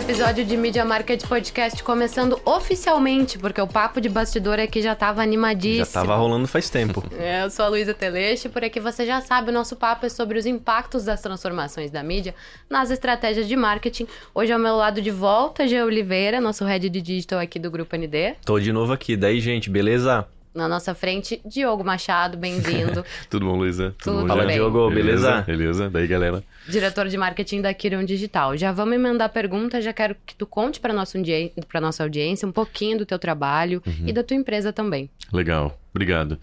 episódio de Media Market Podcast começando oficialmente, porque o papo de bastidor aqui já tava animadíssimo. Já tava rolando faz tempo. É, eu sou a Luísa Teleste, por aqui você já sabe, o nosso papo é sobre os impactos das transformações da mídia nas estratégias de marketing. Hoje ao meu lado de volta, Gê Oliveira, nosso head de digital aqui do Grupo ND. Tô de novo aqui. Daí, gente, beleza? Na nossa frente, Diogo Machado, bem-vindo. Tudo bom, Luísa? Tudo bom, Fala, bem. Diogo, beleza? Beleza, daí, galera. Diretor de marketing da Kiron Digital. Já vamos emendar a pergunta, já quero que tu conte para nossa, audi- pra nossa audiência um pouquinho do teu trabalho e da tua empresa também. Legal, obrigado.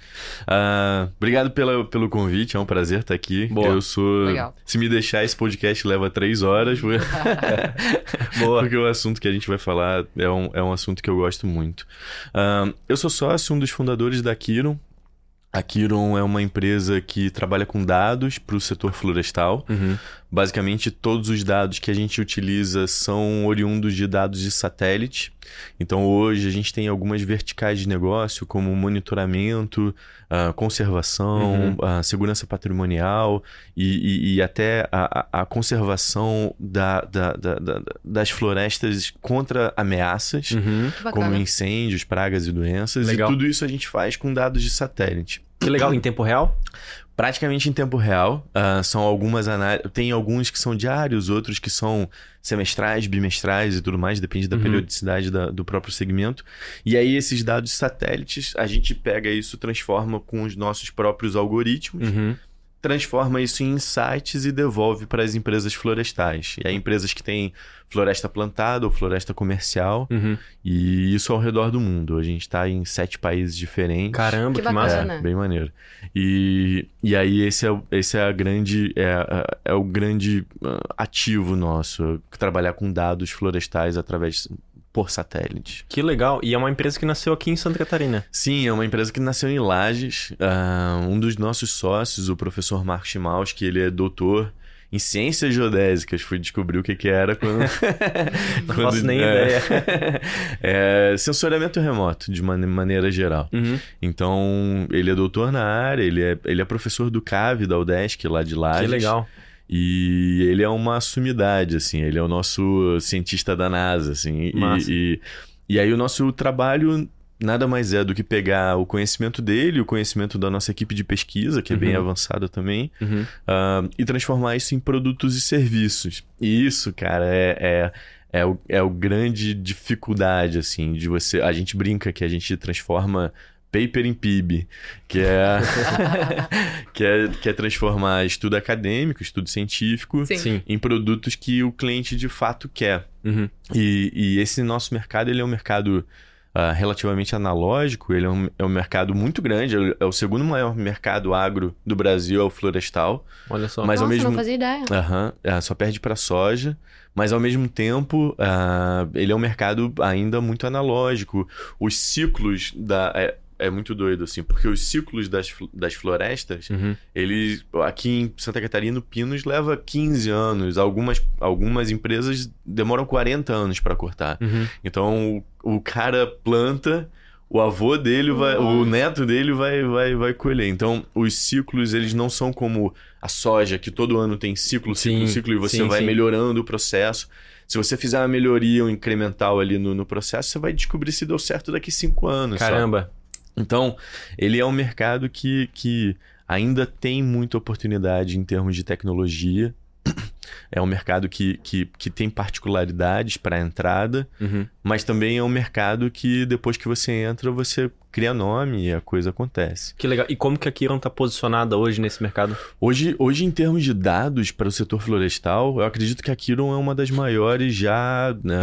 Ah, obrigado pela, pelo convite, é um prazer estar aqui. Boa. Eu sou. Legal. Se me deixar, esse podcast leva três horas. porque- Boa. Porque o assunto que a gente vai falar é um, é um assunto que eu gosto muito. Ah, eu sou sócio, um dos fundadores da Kiron. A Kiron é uma empresa que trabalha com dados para o setor florestal. Uhum. Basicamente, todos os dados que a gente utiliza são oriundos de dados de satélite. Então, hoje a gente tem algumas verticais de negócio, como monitoramento, ah, conservação, Uhum. ah, segurança patrimonial e, e- e até a, a- conservação da- da- da- da- das florestas contra ameaças. Uhum. Como incêndios, pragas e doenças. Legal. E tudo isso a gente faz com dados de satélite. Que legal, em tempo real? Praticamente em tempo real. Ah, são algumas análises. Tem alguns que são diários, outros que são semestrais, bimestrais e tudo mais, depende da Uhum. periodicidade da- do próprio segmento. E aí, esses dados satélites, a gente pega isso, transforma com os nossos próprios algoritmos, Uhum. Transforma isso em insights e devolve para as empresas florestais. E aí, empresas que têm floresta plantada ou floresta comercial, Uhum. e isso ao redor do mundo. A gente está em sete países diferentes. Caramba, Que que, massa. bacana. É, bem maneiro. E, e aí esse é, o- esse é a grande é, a- é o grande ah, ativo nosso, trabalhar com dados florestais através por satélite. Que legal. E é uma empresa que nasceu aqui em Santa Catarina. Sim, é uma empresa que nasceu em Lages. Ah, um dos nossos sócios, o professor Marcos Chimaus, que ele é doutor em ciências geodésicas, fui descobrir o que, que era quando. Não quando- faço nem é. ideia. é sensoriamento remoto, de mane- maneira geral. Uhum. Então, ele é doutor na área, ele é, ele é professor do CAV, da UDESC, lá de Lages. Que legal. E ele é uma sumidade, assim, ele é o nosso cientista da NASA, assim. e- Massa. E, e aí o nosso trabalho nada mais é do que pegar o conhecimento dele, o conhecimento da nossa equipe de pesquisa, que é bem Uhum. avançada também, Uhum. ah, e transformar isso em produtos e serviços. E isso, cara, é, é, é, o, é o grande dificuldade, assim, de você... A gente brinca que a gente transforma paper em PIB, que é, que é, que é transformar estudo acadêmico, estudo científico, Sim. Sim. em produtos que o cliente de fato quer. Uhum. E, e esse nosso mercado, ele é um mercado ah, relativamente analógico, ele é um, é um mercado muito grande, é o- é o segundo maior mercado agro do Brasil, é o florestal. Olha só. Mas ao Nossa, mesmo não fazia ideia. Ah, só perde para soja, mas ao mesmo tempo ah, ele é um mercado ainda muito analógico. Os ciclos da é, é muito doido assim, porque os ciclos das, das florestas, Uhum. eles aqui em Santa Catarina, o Pinos leva 15 anos, algumas algumas empresas demoram 40 anos para cortar. Uhum. Então o, o cara planta, o avô dele vai, o neto dele vai, vai, vai colher. Então os ciclos eles não são como a soja que todo ano tem ciclo, ciclo, Sim, ciclo e você sim, vai sim. melhorando o processo. Se você fizer uma melhoria um incremental ali no, no processo, você vai descobrir se deu certo daqui cinco anos. só. Então, ele é um mercado que, que ainda tem muita oportunidade em termos de tecnologia. É um mercado que, que, que tem particularidades para a entrada, Uhum. mas também é um mercado que depois que você entra, você cria nome e a coisa acontece. Que legal. E como que a Kiron tá posicionada hoje nesse mercado? Hoje, hoje em termos de dados para o setor florestal, eu acredito que a Kiron é uma das maiores já, né,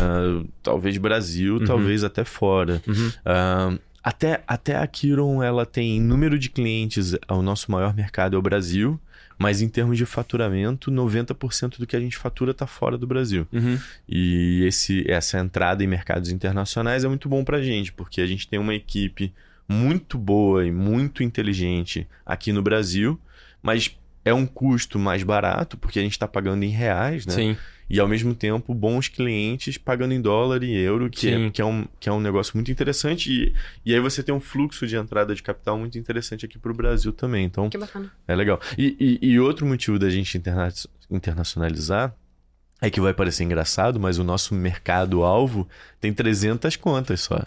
talvez Brasil, Uhum. talvez até fora. Uhum. Ah, até, até a Kiron, ela tem número de clientes, o nosso maior mercado é o Brasil, mas em termos de faturamento, 90% do que a gente fatura está fora do Brasil. Uhum. E esse, essa entrada em mercados internacionais é muito bom para a gente, porque a gente tem uma equipe muito boa e muito inteligente aqui no Brasil, mas é um custo mais barato, porque a gente está pagando em reais, né? Sim. E ao mesmo tempo, bons clientes pagando em dólar e euro, que, Sim. é, que, é, um, que é um negócio muito interessante. E, e aí você tem um fluxo de entrada de capital muito interessante aqui para o Brasil também. Então, Que bacana. é legal. E, e, e outro motivo da gente interna internacionalizar é que vai parecer engraçado, mas o nosso mercado-alvo tem 300 contas só.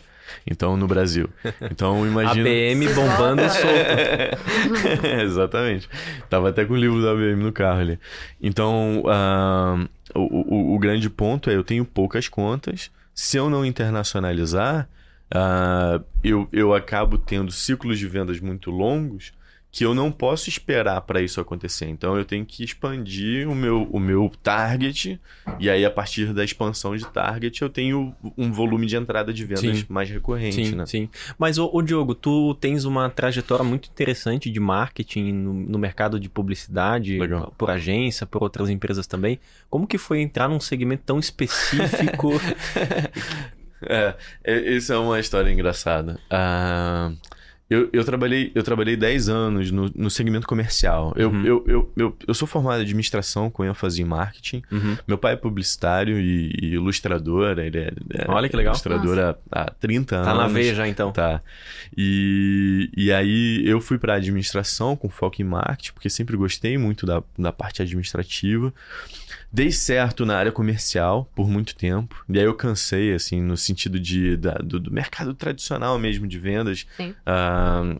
Então, no Brasil. Então, imagina... ABM bombando solto. Exatamente. Tava até com o livro da ABM no carro ali. Então, uh, o, o, o, grande ponto é eu tenho poucas contas. Se eu não internacionalizar, uh, eu, eu acabo tendo ciclos de vendas muito longos que eu não posso esperar para isso acontecer. Então eu tenho que expandir o meu, o meu target, e aí a partir da expansão de target eu tenho um volume de entrada de vendas sim. mais recorrente. Sim, né? sim. Mas, o Diogo, tu tens uma trajetória muito interessante de marketing no, no mercado de publicidade, Legal. por agência, por outras empresas também. Como que foi entrar num segmento tão específico? é, essa é uma história engraçada. Uh... Eu, eu, trabalhei, eu trabalhei 10 anos no, no segmento comercial. Eu, Uhum. eu, eu, eu, eu sou formado em administração com ênfase em marketing. Uhum. Meu pai é publicitário e, e ilustrador. Ele é, é Olha que legal. ilustrador há, há 30 Tá anos. na veia já então. Tá. E, e aí eu fui para administração com foco em marketing, porque sempre gostei muito da, da parte administrativa. Dei certo na área comercial por muito tempo. E aí eu cansei, assim, no sentido de, da, do, do mercado tradicional mesmo de vendas. Sim. Ah,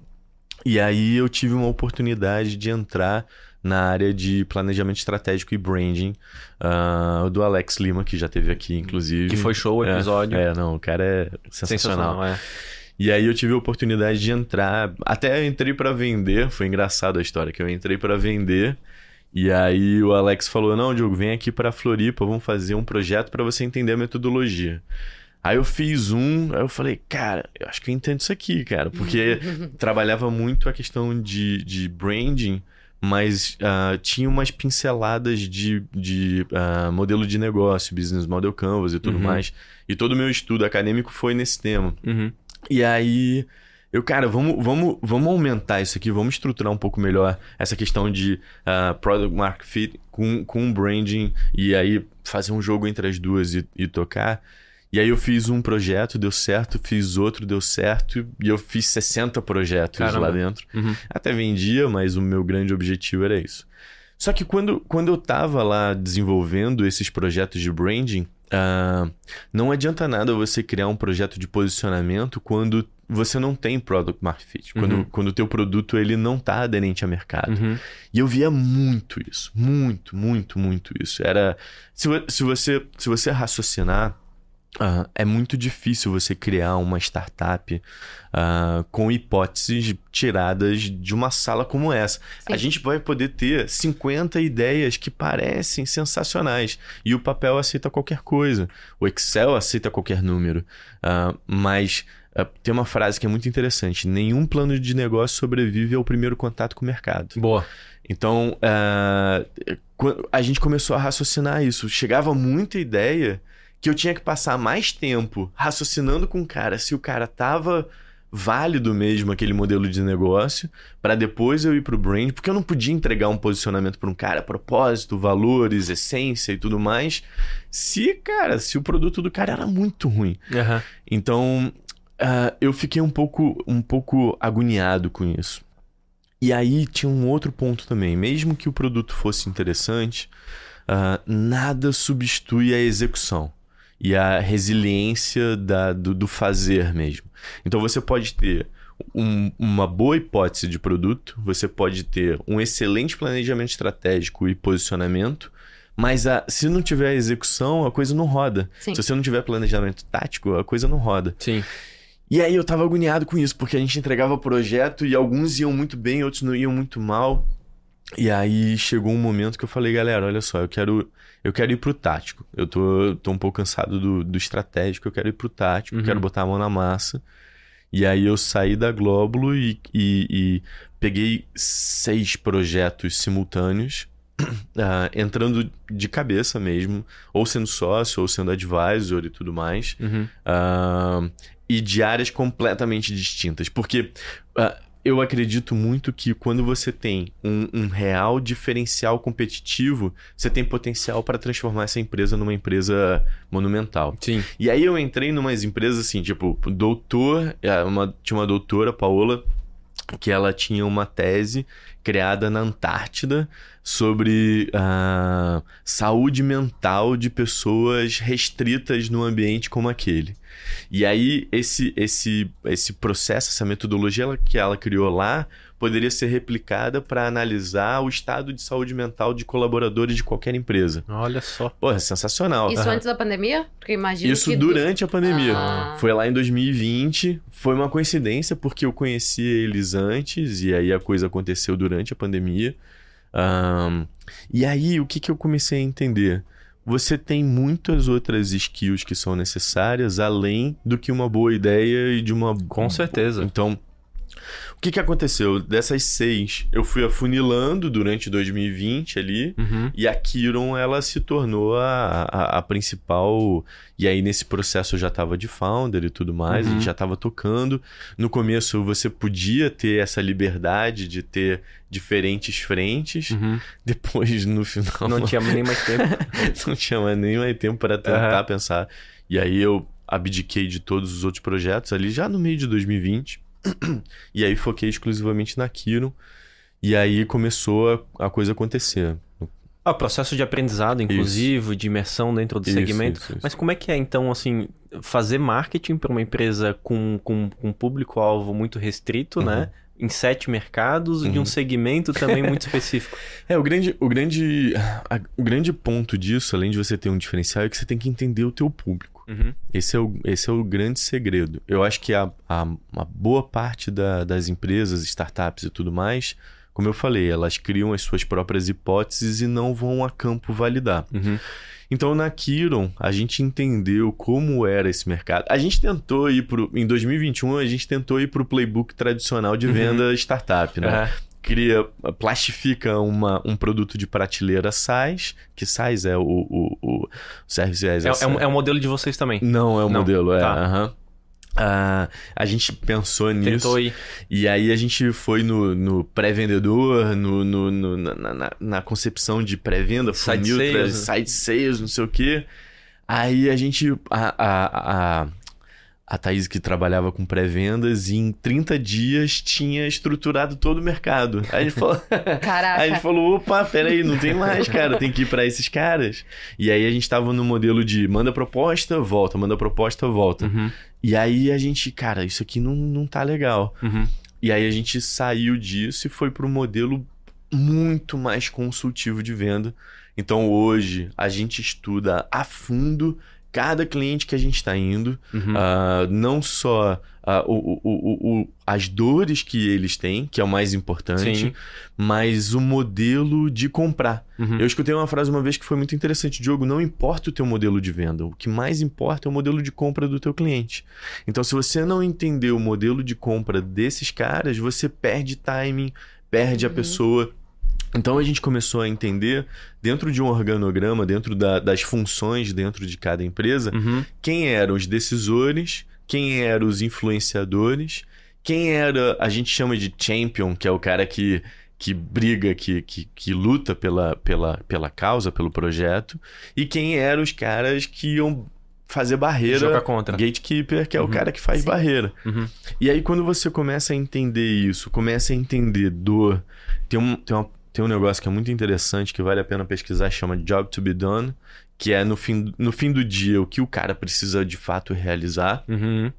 e aí eu tive uma oportunidade de entrar na área de planejamento estratégico e branding ah, do Alex Lima, que já teve aqui, inclusive. Que foi show o É, episódio. É, não, o cara é sensacional. é. E aí eu tive a oportunidade de entrar, até eu entrei para vender, foi engraçado a história, que eu entrei para vender e aí o Alex falou: "Não, Diogo, vem aqui para Floripa, vamos fazer um projeto para você entender a metodologia". Aí eu fiz um, aí eu falei, cara, eu acho que eu entendo isso aqui, cara, porque trabalhava muito a questão de, de branding, mas ah, tinha umas pinceladas de, de ah, modelo de negócio, business model canvas e tudo Uhum. mais. E todo o meu estudo acadêmico foi nesse tema. Uhum. E aí, eu, cara, vamos, vamos, vamos aumentar isso aqui, vamos estruturar um pouco melhor essa questão de ah, product market fit com, com branding e aí fazer um jogo entre as duas e, e tocar. E aí eu fiz um projeto, deu certo, fiz outro, deu certo, e eu fiz 60 projetos Caramba. lá dentro. Uhum. Até vendia, mas o meu grande objetivo era isso. Só que quando, quando eu tava lá desenvolvendo esses projetos de branding, ah, não adianta nada você criar um projeto de posicionamento quando você não tem product market fit. Quando, Uhum. quando o teu produto ele não tá aderente a mercado. Uhum. E eu via muito isso, muito, muito, muito isso. Era se, se você se você raciocinar ah, é muito difícil você criar uma startup ah, com hipóteses tiradas de uma sala como essa. Sim. A gente vai poder ter 50 ideias que parecem sensacionais e o papel aceita qualquer coisa, o Excel aceita qualquer número, Ah, mas tem uma frase que é muito interessante: nenhum plano de negócio sobrevive ao primeiro contato com o mercado. Boa. Então, a gente começou a raciocinar isso. Chegava muita ideia que eu tinha que passar mais tempo raciocinando com o cara se o cara tava válido mesmo aquele modelo de negócio para depois eu ir pro brand, porque eu não podia entregar um posicionamento para um cara, propósito, valores, essência e tudo mais, se, cara, se o produto do cara era muito ruim. Aham. Então, ah, eu fiquei um pouco, um pouco agoniado com isso. E aí tinha um outro ponto também. Mesmo que o produto fosse interessante, ah, nada substitui a execução e a resiliência da- do, do fazer mesmo. Então você pode ter um- uma boa hipótese de produto, você pode ter um excelente planejamento estratégico e posicionamento, mas a- se não tiver execução, a coisa não roda. Sim. Se você não tiver planejamento tático, a coisa não roda. Sim. E aí eu tava agoniado com isso, porque a gente entregava projeto e alguns iam muito bem, outros não iam muito mal. E aí chegou um momento que eu falei, galera, olha só, eu quero, eu quero ir pro tático. Eu tô, tô um pouco cansado do, do estratégico, eu quero ir pro tático, Uhum. quero botar a mão na massa. E aí eu saí da Glóbulo e, e- e peguei seis projetos simultâneos, ah, entrando de cabeça mesmo, ou sendo sócio, ou sendo advisor e tudo mais. Uhum. Ah, e de áreas completamente distintas. Porque ah, eu acredito muito que quando você tem um, um real diferencial competitivo, você tem potencial para transformar essa empresa numa empresa monumental. Sim. E aí eu entrei numas empresas assim, tipo, doutor, é, uma, tinha uma doutora, Paola, que ela tinha uma tese criada na Antártida sobre a saúde mental de pessoas restritas num ambiente como aquele. E aí esse esse esse processo, essa metodologia que ela criou lá poderia ser replicada para analisar o estado de saúde mental de colaboradores de qualquer empresa. Olha só. Pô, é sensacional. Isso antes da pandemia? Porque imagino Isso que... durante a pandemia. Ah. Foi lá em 2020. Foi uma coincidência porque eu conheci eles antes e aí a coisa aconteceu durante a pandemia. Ahn, e aí o que, que eu comecei a entender? Você tem muitas outras skills que são necessárias além do que uma boa ideia e de uma. Com certeza. Então, o que, que aconteceu? Dessas seis, eu fui afunilando durante 2020 ali. Uhum. E a Kiron, ela se tornou a, a, a principal. E aí, nesse processo, eu já estava de founder e tudo mais, a Uhum. gente já estava tocando. No começo, você podia ter essa liberdade de ter diferentes frentes. Uhum. Depois, no final, Não tinha nem mais tempo. não tinha mais nem mais tempo para tentar pensar. E aí, eu abdiquei de todos os outros projetos ali já no meio de 2020. e aí, foquei exclusivamente na Kiron. E aí começou a, a coisa acontecer. Ah, processo de aprendizado inclusive, de imersão dentro do Isso, segmento. isso, isso. Mas como é que é, então, assim, fazer marketing para uma empresa com, com, com um público-alvo muito restrito, né? Em sete mercados, de um Uhum. segmento também muito específico. É, o grande, o grande, a- o grande ponto disso, além de você ter um diferencial, é que você tem que entender o teu público. Uhum. Esse é o, esse é o grande segredo. Eu acho que a, a, uma boa parte da- das empresas, startups e tudo mais, como eu falei, elas criam as suas próprias hipóteses e não vão a campo validar. Uhum. Então, na Kiron, a gente entendeu como era esse mercado. A gente tentou ir pro. Em 2021, a gente tentou ir para o playbook tradicional de Uhum. venda startup, né? Aham. Cria, plastifica uma, um produto de prateleira SaaS, que SaaS é o, o, o Service as É, é, um, é um modelo de vocês também. Não, é o modelo, é. tá. aham. Ah, a gente pensou nisso. Tentou ir. E aí a gente foi no, no pré-vendedor, no, no- no- na, na- na concepção de pré-venda, funil, tra- site sales, não sei o quê. Aí a gente. A, a, a, a Thaís que trabalhava com pré-vendas, em 30 dias tinha estruturado todo o mercado. Aí a gente falou. Caraca. Aí a gente falou, opa, peraí, não tem mais, cara, tem que ir pra esses caras. E aí a gente tava no modelo de manda proposta, volta, manda proposta, volta. Uhum. E aí a gente, cara, isso aqui não, não tá legal. Uhum. E aí a gente saiu disso e foi para um modelo muito mais consultivo de venda. Então hoje a gente estuda a fundo cada cliente que a gente está indo, Uhum. ah, não só ah, o, o- o- o- as dores que eles têm, que é o mais importante, Sim. mas o modelo de comprar. Uhum. Eu escutei uma frase uma vez que foi muito interessante, Diogo, não importa o teu modelo de venda, o que mais importa é o modelo de compra do teu cliente. Então, se você não entender o modelo de compra desses caras, você perde timing, perde a Uhum. pessoa. Então a gente começou a entender, dentro de um organograma, dentro da- das funções dentro de cada empresa, Uhum. quem eram os decisores, quem eram os influenciadores, quem era, a gente chama de champion, que é o cara que, que briga, que, que, que luta pela, pela, pela causa, pelo projeto, e quem eram os caras que iam fazer barreira, Jogar contra. gatekeeper, que é o Uhum. cara que faz Sim. barreira. Uhum. E aí, quando você começa a entender isso, começa a entender dor, tem um, tem, uma- tem um negócio que é muito interessante, que vale a pena pesquisar, chama Job to be Done, que é no fim, no fim do dia o que o cara precisa de fato realizar. Uhum.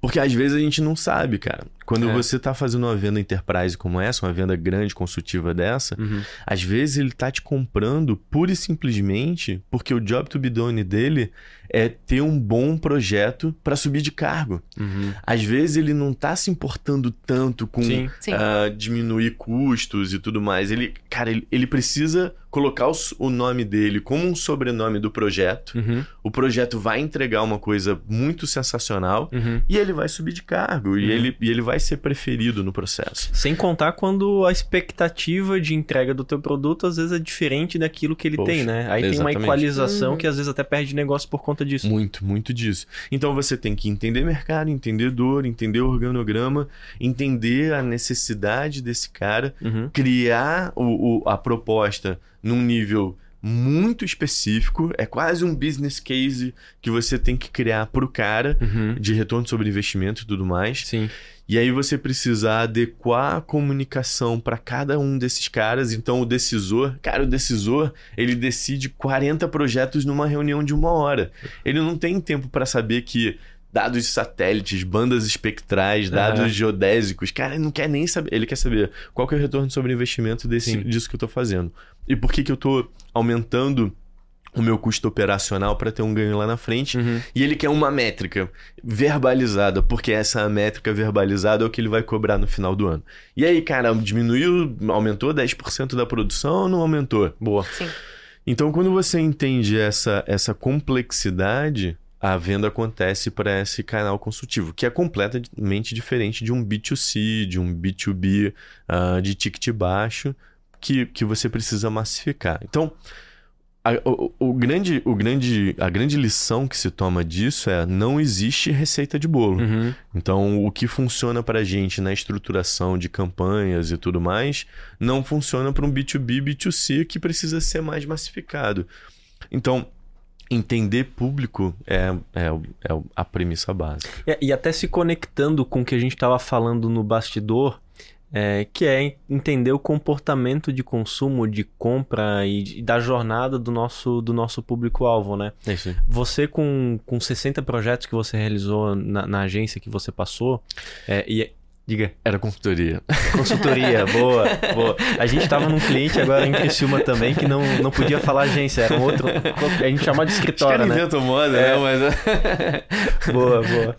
Porque às vezes a gente não sabe, cara. Quando É. você tá fazendo uma venda enterprise como essa, uma venda grande, consultiva dessa, Uhum. às vezes ele tá te comprando pura e simplesmente porque o job to be done dele é ter um bom projeto para subir de cargo. Uhum. Às vezes ele não tá se importando tanto com Sim. Sim. ah, diminuir custos e tudo mais. Ele, cara, ele, ele precisa colocar o, o nome dele como um sobrenome do projeto. Uhum. O projeto vai entregar uma coisa muito sensacional Uhum. e ele vai subir de cargo e, Uhum. ele, e ele vai ser preferido no processo. Sem contar quando a expectativa de entrega do teu produto às vezes é diferente daquilo que ele Poxa, tem, né? Aí tem uma exatamente. equalização Uhum. que às vezes até perde negócio por conta disso. Muito, muito disso. Então você tem que entender mercado, entender dor, entender organograma, entender a necessidade desse cara, Uhum. criar o, o- a proposta num nível muito específico, é quase um business case que você tem que criar pro cara Uhum. de retorno sobre investimento e tudo mais. Sim. E aí você precisa adequar a comunicação para cada um desses caras. Então o decisor, cara, o decisor, ele decide 40 projetos numa reunião de uma hora. Ele não tem tempo para saber que dados de satélites, bandas espectrais, dados Aham. geodésicos, cara, ele não quer nem saber, ele quer saber qual que é o retorno sobre investimento desse, Sim. disso que eu tô fazendo. E por que que eu tô aumentando o meu custo operacional para ter um ganho lá na frente? Uhum. E ele quer uma métrica verbalizada, porque essa métrica verbalizada é o que ele vai cobrar no final do ano. E aí, cara, diminuiu, aumentou 10% da produção ou não aumentou? Boa. Sim. Então, quando você entende essa, essa complexidade, a venda acontece para esse canal consultivo, que é completamente diferente de um B2C, de um B2B, ah, de ticket baixo, que, que você precisa massificar. Então, a, o, o grande, o grande, a grande lição que se toma disso é não existe receita de bolo. Uhum. Então, o que funciona para a gente na estruturação de campanhas e tudo mais, não funciona para um B2B, B2C que precisa ser mais massificado. Então, entender público é, é, é a premissa básica. É, e até se conectando com o que a gente estava falando no bastidor, é, que é entender o comportamento de consumo, de compra e, de- da jornada do nosso, do nosso público-alvo, né? É isso. Você com, com 60 projetos que você realizou na, na agência que você passou, é, e... Diga. Era consultoria. Consultoria, boa, boa. A gente tava num cliente agora em Criciúma também que não, não podia falar agência, era um outro. A gente chamava de escritório, né? inventam moda, É. né? Mas... Boa, boa.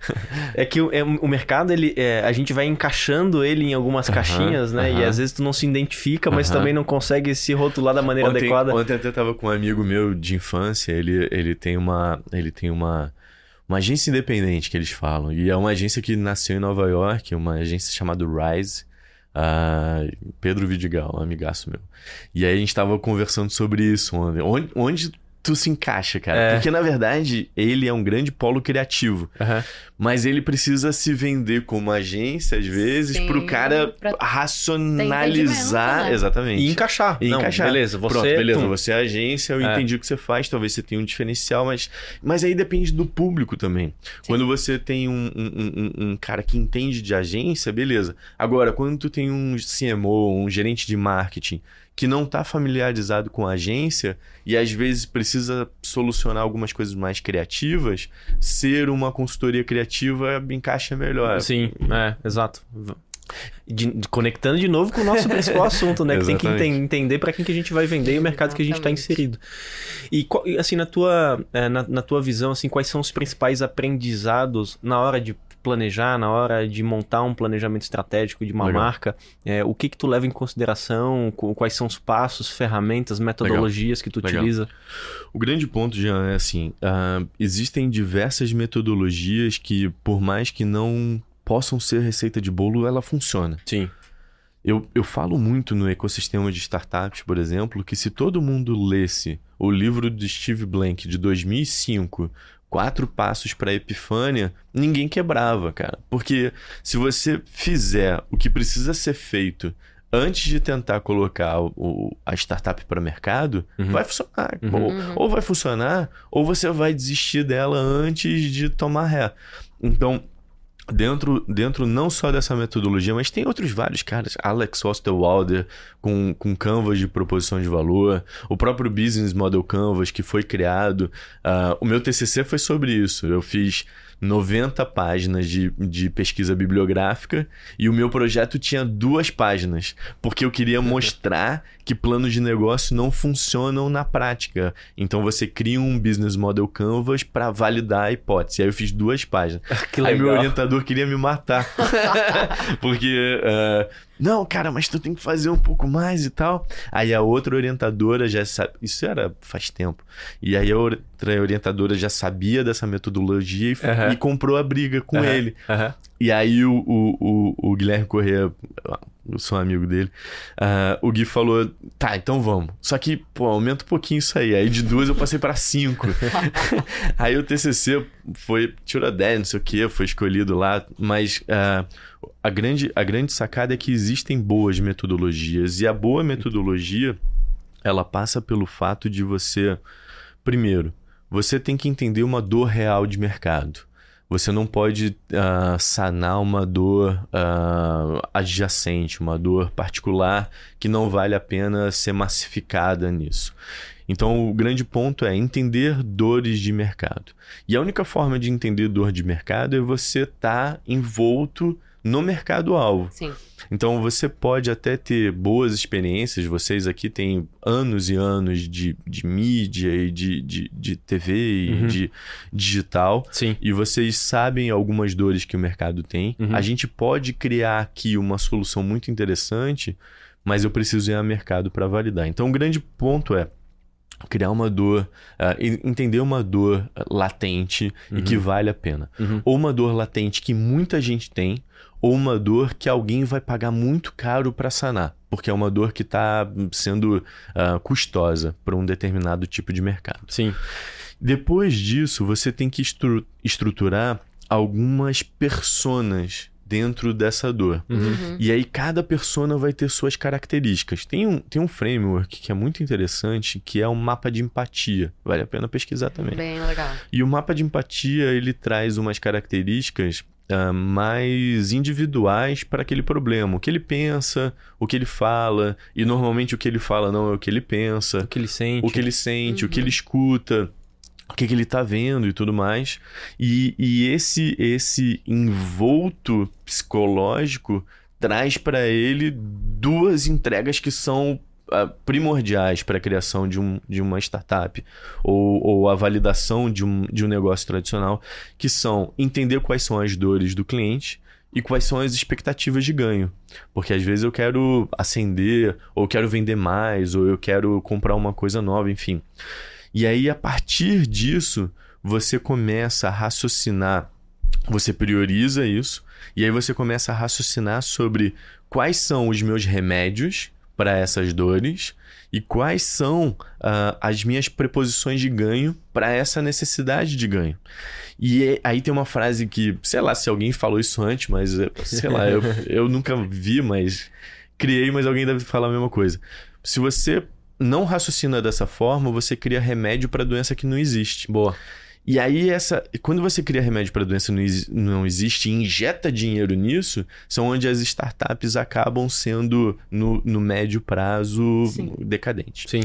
É que o, é, o mercado, ele, é, a gente vai encaixando ele em algumas caixinhas, né? E aham. às vezes tu não se identifica, mas Aham. também não consegue se rotular da maneira ontem, adequada. Ontem até tava com um amigo meu de infância, ele, ele tem uma. Ele tem uma. Uma agência independente que eles falam. E é uma agência que nasceu em Nova York, uma agência chamada Rise. Ah, Pedro Vidigal, um amigaço meu. E aí a gente tava conversando sobre isso. Onde, onde tu se encaixa, cara? É. Porque na verdade ele é um grande polo criativo. Aham. Mas ele precisa se vender como agência, às vezes, Sim, pro cara pra racionalizar. né? Exatamente. E encaixar. E não, encaixar. beleza, você... Pronto, beleza. tum. Você é agência, eu É. entendi o que você faz, talvez você tenha um diferencial, mas, mas aí depende do público também. Quando você tem um, um, um- um cara que entende de agência, beleza. Agora, quando tu tem um CMO, um gerente de marketing, que não está familiarizado com a agência e às vezes precisa solucionar algumas coisas mais criativas, ser uma consultoria criativa encaixa melhor. Sim, é, exato. De- de- conectando de novo com o nosso principal assunto, né? Que tem que Exatamente. enten- entender para quem que a gente vai vender e o mercado que a gente está Exatamente. inserido. E qual- e, assim, na tua, é, na, na tua visão, assim, quais são os principais aprendizados na hora de planejar, na hora de montar um planejamento estratégico de uma Legal. marca? É, o que que tu leva em consideração? Co- Quais são os passos, ferramentas, metodologias que tu Legal. utiliza? O grande ponto, Jean, é assim: ah, existem diversas metodologias que, por mais que não possam ser receita de bolo, ela funciona. Sim. Eu, eu falo muito no ecossistema de startups, por exemplo, que se todo mundo lesse o livro de Steve Blank de 2005, Quatro Passos para a Epifânia, ninguém quebrava, cara. Porque se você fizer o que precisa ser feito antes de tentar colocar o- a startup para o mercado, Uhum. vai funcionar. Uhum. Ou, Uhum. ou vai funcionar, ou você vai desistir dela antes de tomar ré. Então, dentro, dentro não só dessa metodologia, mas tem outros vários caras. Alex Osterwalder com, com Canvas de proposição de valor, o próprio Business Model Canvas que foi criado. Ah, o meu TCC foi sobre isso. Eu fiz 90 páginas de, de pesquisa bibliográfica e o meu projeto tinha duas páginas, porque eu queria mostrar que planos de negócio não funcionam na prática. Então você cria um business model canvas para validar a hipótese. Aí eu fiz duas páginas. Aí meu orientador queria me matar. Porque, ah, não, cara, mas tu tem que fazer um pouco mais e tal. Aí a outra orientadora já sabe. Isso era faz tempo. E aí a outra orientadora já sabia dessa metodologia e, e comprou a briga com ele. E aí o, o, o, o Guilherme Corrêa, eu sou um amigo dele, ah, o Gui falou, tá, então vamos. Só que, pô, aumenta um pouquinho isso aí. Aí de duas eu passei pra cinco. aí o TCC foi, tirou 10, não sei o que, foi escolhido lá. Mas ah, a, grande, a grande sacada é que existem boas metodologias. E a boa metodologia ela passa pelo fato de você, primeiro, você tem que entender uma dor real de mercado. Você não pode uh, sanar uma dor uh, adjacente, uma dor particular que não vale a pena ser massificada nisso. Então, o grande ponto é entender dores de mercado. E a única forma de entender dor de mercado é você estar tá envolto no mercado-alvo. Sim. Então você pode até ter boas experiências, vocês aqui têm anos e anos de, de mídia e de, de, de TV e uhum. de digital. Sim. E vocês sabem algumas dores que o mercado tem. Uhum. A gente pode criar aqui uma solução muito interessante, mas eu preciso ir ao mercado para validar. Então o grande ponto é criar uma dor, uh, entender uma dor latente uhum. e que vale a pena. Uhum. Ou uma dor latente que muita gente tem, ou uma dor que alguém vai pagar muito caro para sanar, porque é uma dor que está sendo uh, custosa para um determinado tipo de mercado. Sim. Depois disso, você tem que estru estruturar algumas personas dentro dessa dor. Uhum. uhum. E aí cada persona vai ter suas características. Tem um, tem um framework que é muito interessante, que é um mapa de empatia. Vale a pena pesquisar também. Bem legal. E o mapa de empatia, ele traz umas características uh, mais individuais para aquele problema. O que ele pensa, o que ele fala, e normalmente o que ele fala não é o que ele pensa. O que ele sente. O que ele sente, uhum. o que ele escuta o que, que, ele está vendo e tudo mais. E, e esse, esse envolto psicológico traz para ele duas entregas que são primordiais para a criação de, um, de uma startup ou, ou a validação de um, de um negócio tradicional, que são entender quais são as dores do cliente e quais são as expectativas de ganho. Porque às vezes eu quero acender, ou quero vender mais, ou eu quero comprar uma coisa nova, enfim. E aí, a partir disso, você começa a raciocinar, você prioriza isso, e aí você começa a raciocinar sobre quais são os meus remédios para essas dores e quais são uh, as minhas preposições de ganho para essa necessidade de ganho. E é, aí tem uma frase que, sei lá se alguém falou isso antes, mas eh, sei lá, eu, eu nunca vi, mas criei, mas alguém deve falar a mesma coisa. Se você não raciocina dessa forma, você cria remédio para doença que não existe. Boa. E aí, essa, quando você cria remédio para doença não, não existe e injeta dinheiro nisso, são onde as startups acabam sendo, no, no médio prazo, Sim. decadentes. Sim.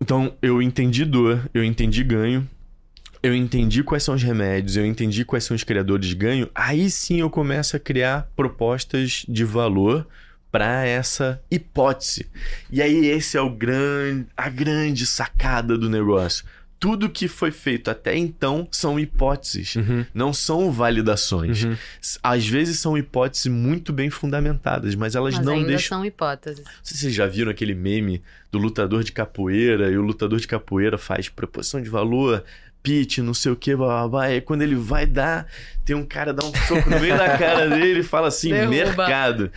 Então, eu entendi dor, eu entendi ganho, eu entendi quais são os remédios, eu entendi quais são os criadores de ganho, aí sim eu começo a criar propostas de valor para essa hipótese. E aí esse é o grande a grande sacada do negócio tudo que foi feito até então são hipóteses, uhum. não são validações. Uhum. Às vezes são hipóteses muito bem fundamentadas, mas elas mas não ainda deixam. são hipóteses. Não sei se vocês já viram aquele meme do lutador de capoeira e o lutador de capoeira faz proposição de valor pitch, não sei o que, blá, blá, blá. E quando ele vai dar, tem um cara dá um soco no meio da cara dele e fala assim, Derruba. mercado.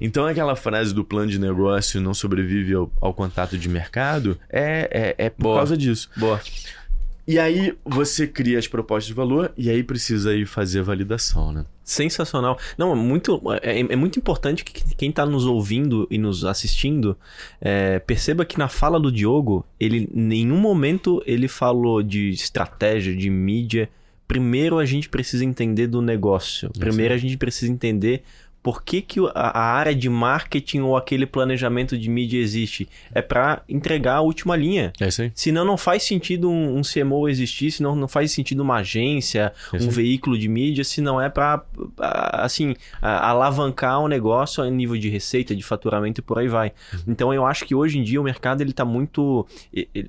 Então aquela frase do plano de negócio não sobrevive ao, ao contato de mercado é, é, é por Boa. causa disso. Boa. E aí você cria as propostas de valor e aí precisa ir fazer a validação, né? Sensacional. Não, é muito, é, é muito importante que quem está nos ouvindo e nos assistindo é, perceba que na fala do Diogo, ele em nenhum momento ele falou de estratégia, de mídia. Primeiro a gente precisa entender do negócio. Primeiro a gente precisa entender por que, que a, área de marketing ou aquele planejamento de mídia existe? É para entregar a última linha. É isso aí. Senão não faz sentido um, um CMO existir, senão não faz sentido uma agência, É um veículo de mídia, se não é para assim, alavancar o negócio a nível de receita, de faturamento e por aí vai. Uhum. Então eu acho que hoje em dia o mercado ele tá muito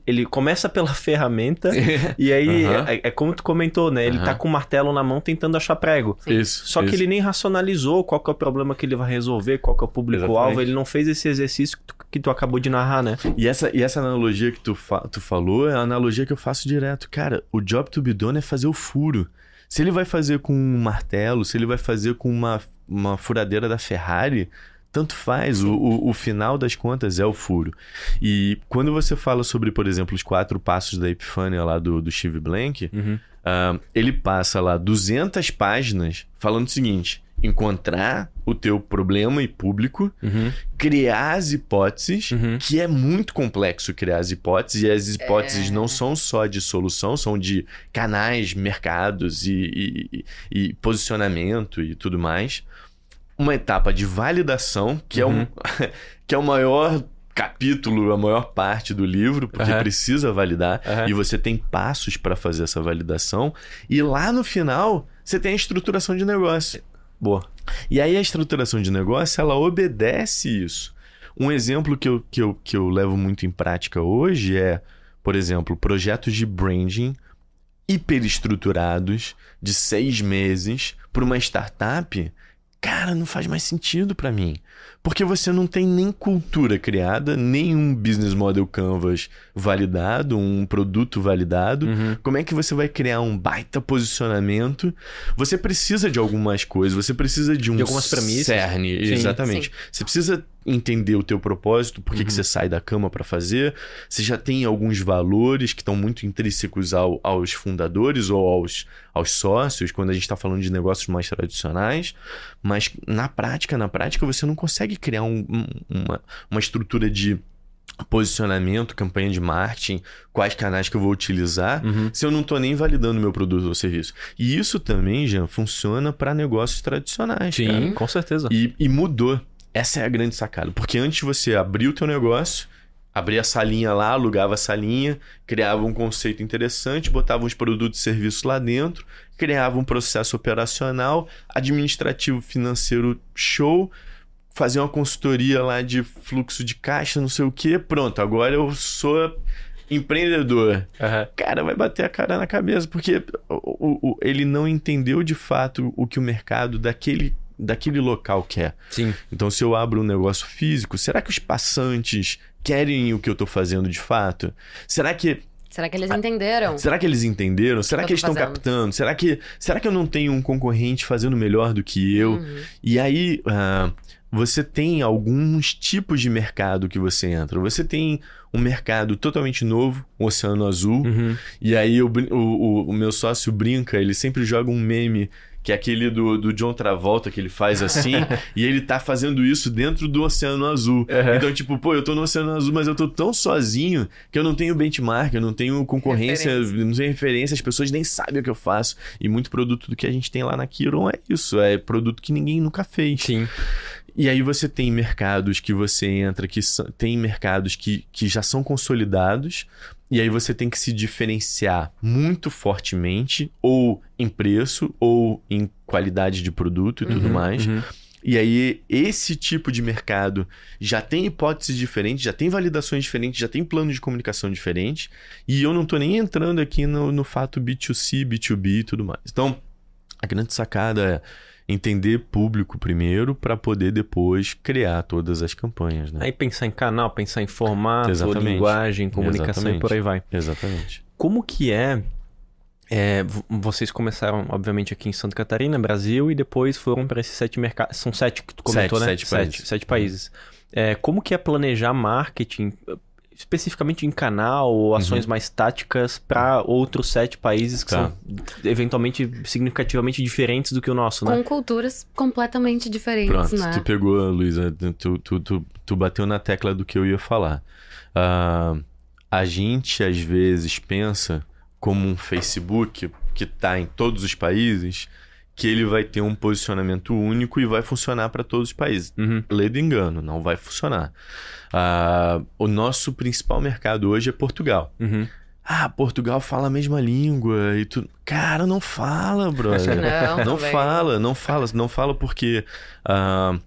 ele- começa pela ferramenta e aí Aham. é, é como tu comentou, né? Ele Aham. tá com o martelo na mão tentando achar prego. Isso. Só que isso. ele nem racionalizou qual que é o problema que ele vai resolver, qual que é o público-alvo. Ele não fez esse exercício que tu, que tu acabou de narrar, né? E essa, e essa analogia que tu, fa- tu falou é a analogia que eu faço direto. Cara, o job to be done é fazer o furo. Se ele vai fazer com um martelo, se ele vai fazer com uma, uma furadeira da Ferrari, tanto faz. O, o, o final das contas é o furo. E quando você fala sobre, por exemplo, os quatro passos da Epifânia lá do, do Steve Blank, Uhum. ah, ele passa lá 200 páginas falando o seguinte: encontrar o teu problema e público, Uhum. criar as hipóteses, Uhum. que é muito complexo criar as hipóteses, e as hipóteses É. não são só de solução, são de canais, mercados e, e- e posicionamento e tudo mais. Uma etapa de validação, que, é, um, Uhum. que é o maior capítulo, a maior parte do livro, porque Aham. precisa validar, Aham. e você tem passos para fazer essa validação, e lá no final você tem a estruturação de negócio. Boa. E aí a estruturação de negócio, ela obedece isso. Um exemplo que eu, que eu, que eu levo muito em prática hoje é, por exemplo, projetos de branding hiperestruturados de seis meses para uma startup. Cara, não faz mais sentido para mim. Porque você não tem nem cultura criada, nem um business model canvas validado, um produto validado. Uhum. Como é que você vai criar um baita posicionamento? Você precisa de algumas coisas, você precisa de um De algumas premissas. cerne, Sim. exatamente. Você precisa entender o teu propósito, por que Uhum. que você sai da cama para fazer. Você já tem alguns valores que estão muito intrínsecos ao- aos fundadores ou aos, aos sócios, quando a gente está falando de negócios mais tradicionais. Mas na prática, na prática, você não consegue criar um- um- uma, uma estrutura de posicionamento, campanha de marketing, quais canais que eu vou utilizar, Uhum. se eu não estou nem validando meu produto ou serviço. E isso também, já funciona para negócios tradicionais. Sim, cara. com certeza. E, e mudou. Essa é a grande sacada. Porque antes você abria o teu negócio, abria a salinha lá, alugava a salinha, criava um conceito interessante, botava uns produtos e serviços lá dentro, criava um processo operacional, administrativo, financeiro show, fazia uma consultoria lá de fluxo de caixa, não sei o quê. Pronto, agora eu sou empreendedor. Aham. Cara, vai bater a cara na cabeça, porque o- o- o- ele não entendeu de fato o que o mercado daquele, daquele local quer. Sim. Então, se eu abro um negócio físico, será que os passantes querem o que eu tô fazendo de fato? Será que Será que eles entenderam? Será que eles entenderam? Será eu que eles estão captando? Será que, será que eu não tenho um concorrente fazendo melhor do que eu? Uhum. E aí, ah, você tem alguns tipos de mercado que você entra. Você tem um mercado totalmente novo, o Oceano Azul. Uhum. E aí o, o- o meu sócio brinca, ele sempre joga um meme, que é aquele do, do John Travolta, que ele faz assim, e ele tá fazendo isso dentro do Oceano Azul. Uhum. Então, tipo, pô, eu tô no Oceano Azul, mas eu tô tão sozinho que eu não tenho benchmark, eu não tenho concorrência, Referência. não tenho referência, as pessoas nem sabem o que eu faço. E muito produto do que a gente tem lá na Kiron é isso, é produto que ninguém nunca fez. Sim. E aí você tem mercados que você entra, que tem mercados que, que já são consolidados, e aí você tem que se diferenciar muito fortemente, ou em preço, ou em qualidade de produto e tudo Uhum, mais. uhum. E aí, esse tipo de mercado já tem hipóteses diferentes, já tem validações diferentes, já tem plano de comunicação diferente. E eu não tô nem entrando aqui no, no fato B2C, B2B e tudo mais. Então, a grande sacada é entender público primeiro para poder depois criar todas as campanhas, né? Aí pensar em canal, pensar em formato, Exatamente. linguagem, comunicação Exatamente. e por aí vai. Exatamente. Como que é, é, vo- Vocês começaram, obviamente, aqui em Santa Catarina, Brasil, e depois foram para esses sete mercados. São sete que tu comentou, Sete, né? sete países. Sete países. É, como que é planejar marketing, especificamente em canal ou ações mais táticas, para outros sete países que Uhum. Tá. são eventualmente significativamente diferentes do que o nosso, né? Com culturas completamente diferentes, Pronto, né? tu pegou, Luísa, tu, tu, tu, tu bateu na tecla do que eu ia falar. Ah, a gente, às vezes, pensa como um Facebook que está em todos os países, que ele vai ter um posicionamento único e vai funcionar para todos os países. Uhum. Lê do engano, não vai funcionar. Ah, o nosso principal mercado hoje é Portugal. Uhum. Ah, Portugal fala a mesma língua e tu. Cara, não fala, brother. Não, Não fala, não fala, não fala porque ah,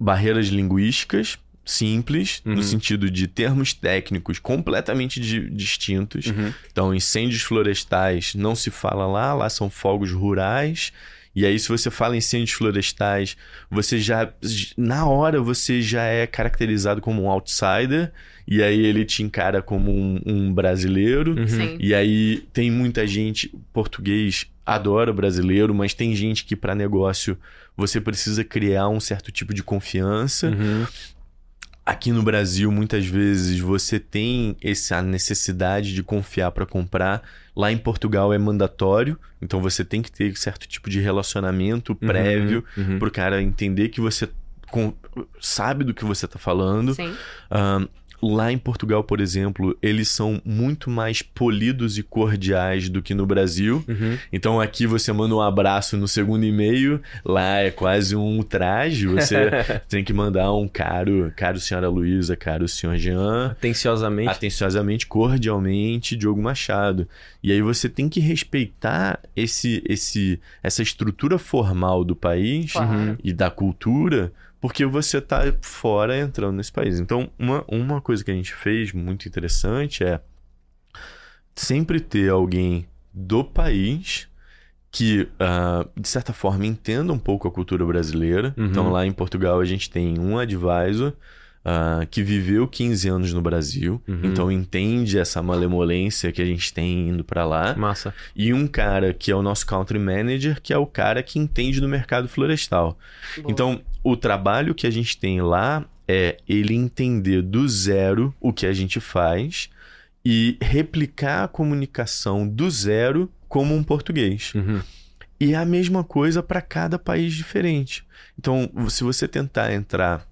barreiras linguísticas simples, Uhum. no sentido de termos técnicos completamente di- distintos. Uhum. Então, incêndios florestais não se fala lá, lá são fogos rurais. E aí, se você fala incêndios florestais, você já, na hora, você já é caracterizado como um outsider. E aí, ele te encara como um, um brasileiro. Uhum. Sim. E aí tem muita gente, português adora brasileiro, mas tem gente que para negócio você precisa criar um certo tipo de confiança. Uhum. Aqui no Brasil, muitas vezes você tem essa necessidade de confiar para comprar. Lá em Portugal é mandatório, então você tem que ter certo tipo de relacionamento prévio uhum. para o cara entender que você com- sabe do que você está falando. Sim. Ahn, lá em Portugal, por exemplo, eles são muito mais polidos e cordiais do que no Brasil. Uhum. Então aqui você manda um abraço no segundo e-mail, lá é quase um ultraje. Você tem que mandar um caro, caro senhora Luísa, caro senhor Jean. Atenciosamente. Atenciosamente, cordialmente, Diogo Machado. E aí você tem que respeitar esse, esse, essa estrutura formal do país Claro. e da cultura, porque você tá fora entrando nesse país. Então, uma, uma coisa que a gente fez muito interessante é sempre ter alguém do país que, ah, de certa forma, entenda um pouco a cultura brasileira. Uhum. Então, lá em Portugal, a gente tem um advisor ah, que viveu 15 anos no Brasil, Uhum. então entende essa malemolência que a gente tem indo para lá. Massa. E um cara que é o nosso country manager, que é o cara que entende do mercado florestal. Boa. Então, o trabalho que a gente tem lá é ele entender do zero o que a gente faz e replicar a comunicação do zero como um português. Uhum. E é a mesma coisa para cada país diferente. Então, se você tentar entrar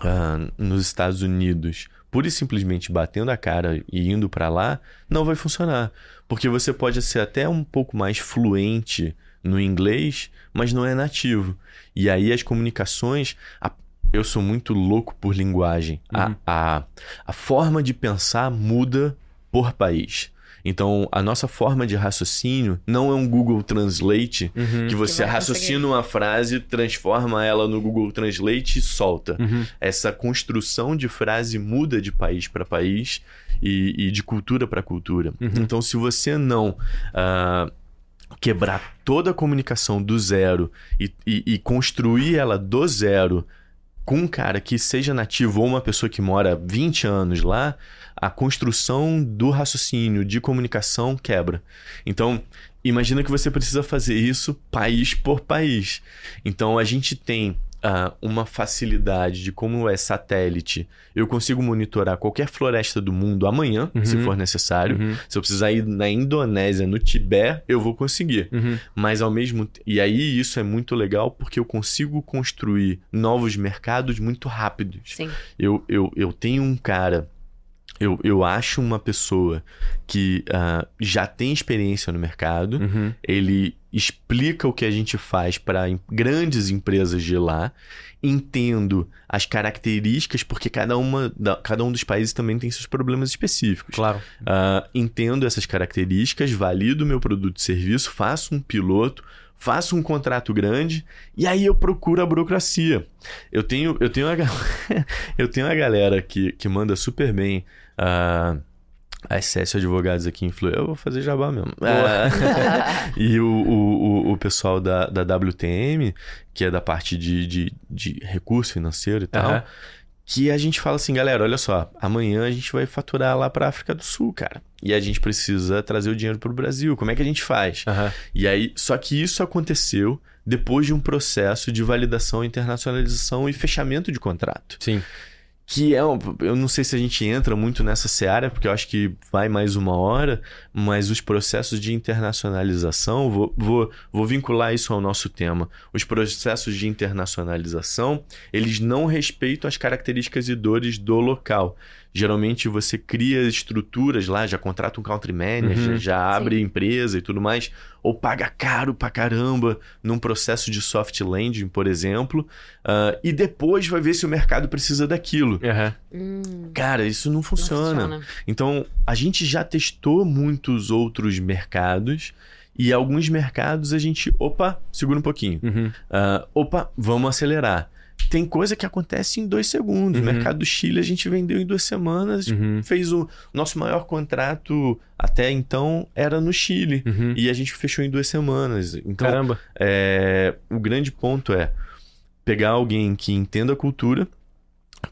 ah, nos Estados Unidos pura e simplesmente batendo a cara e indo para lá, não vai funcionar. Porque você pode ser até um pouco mais fluente no inglês, mas não é nativo. E aí as comunicações. a- eu sou muito louco por linguagem. A- Uhum. a, a forma de pensar muda por país. Então, a nossa forma de raciocínio não é um Google Translate Uhum. que você vai raciocina uma frase, transforma ela no Google Translate e solta. Uhum. Essa construção de frase muda de país para país e, e de cultura para cultura. Uhum. Então, se você não ah, quebrar toda a comunicação do zero e, e- e construir ela do zero com um cara que seja nativo ou uma pessoa que mora 20 anos lá, a construção do raciocínio de comunicação quebra. Então, imagina que você precisa fazer isso país por país. Então, a gente tem ah, uma facilidade de como é satélite. Eu consigo monitorar qualquer floresta do mundo amanhã, Uhum. se for necessário. Uhum. Se eu precisar ir na Indonésia, no Tibete, eu vou conseguir. Uhum. Mas ao mesmo E aí isso é muito legal porque eu consigo construir novos mercados muito rápidos. Sim. Eu, eu, eu tenho um cara. Eu, eu acho uma pessoa que ah, já tem experiência no mercado. Uhum. Ele explica o que a gente faz para grandes empresas de lá. Entendo as características, porque cada, uma, da- cada um dos países também tem seus problemas específicos. Claro. Ah, entendo essas características, valido meu produto e serviço, faço um piloto, faço um contrato grande e aí eu procuro a burocracia. Eu tenho, eu tenho, a, eu tenho a galera que, que manda super bem. Ah, a Excesso Advogados aqui em Flu. Eu vou fazer jabá mesmo. Ah, e o, o, o, o pessoal da, da WTM, que é da parte de, de, de recurso financeiro e tal, Aham. que a gente fala assim, galera, olha só, amanhã a gente vai faturar lá pra África do Sul, cara. E a gente precisa trazer o dinheiro pro Brasil. Como é que a gente faz? Aham. E aí, só que isso aconteceu depois de um processo de validação, internacionalização e fechamento de contrato. Sim. Que é, eu não sei se a gente entra muito nessa seara, porque eu acho que vai mais uma hora, mas os processos de internacionalização, vou, vou, vou vincular isso ao nosso tema. Os processos de internacionalização, eles não respeitam as características e dores do local. Geralmente você cria estruturas lá, já contrata um country manager, Uhum. já abre empresa e tudo mais, ou paga caro pra caramba num processo de soft landing, por exemplo, ah, e depois vai ver se o mercado precisa daquilo. Aham. Hum, Cara, isso não não funciona. funciona. Então, a gente já testou muitos outros mercados e alguns mercados a gente, opa, segura um pouquinho. Uhum. Ah, opa, vamos acelerar. Tem coisa que acontece em dois segundos. Uhum. O mercado do Chile a gente vendeu em duas semanas, Uhum. fez o nosso maior contrato até então era no Chile. Uhum. E a gente fechou em duas semanas. Então, Caramba. é, o grande ponto é pegar alguém que entenda a cultura,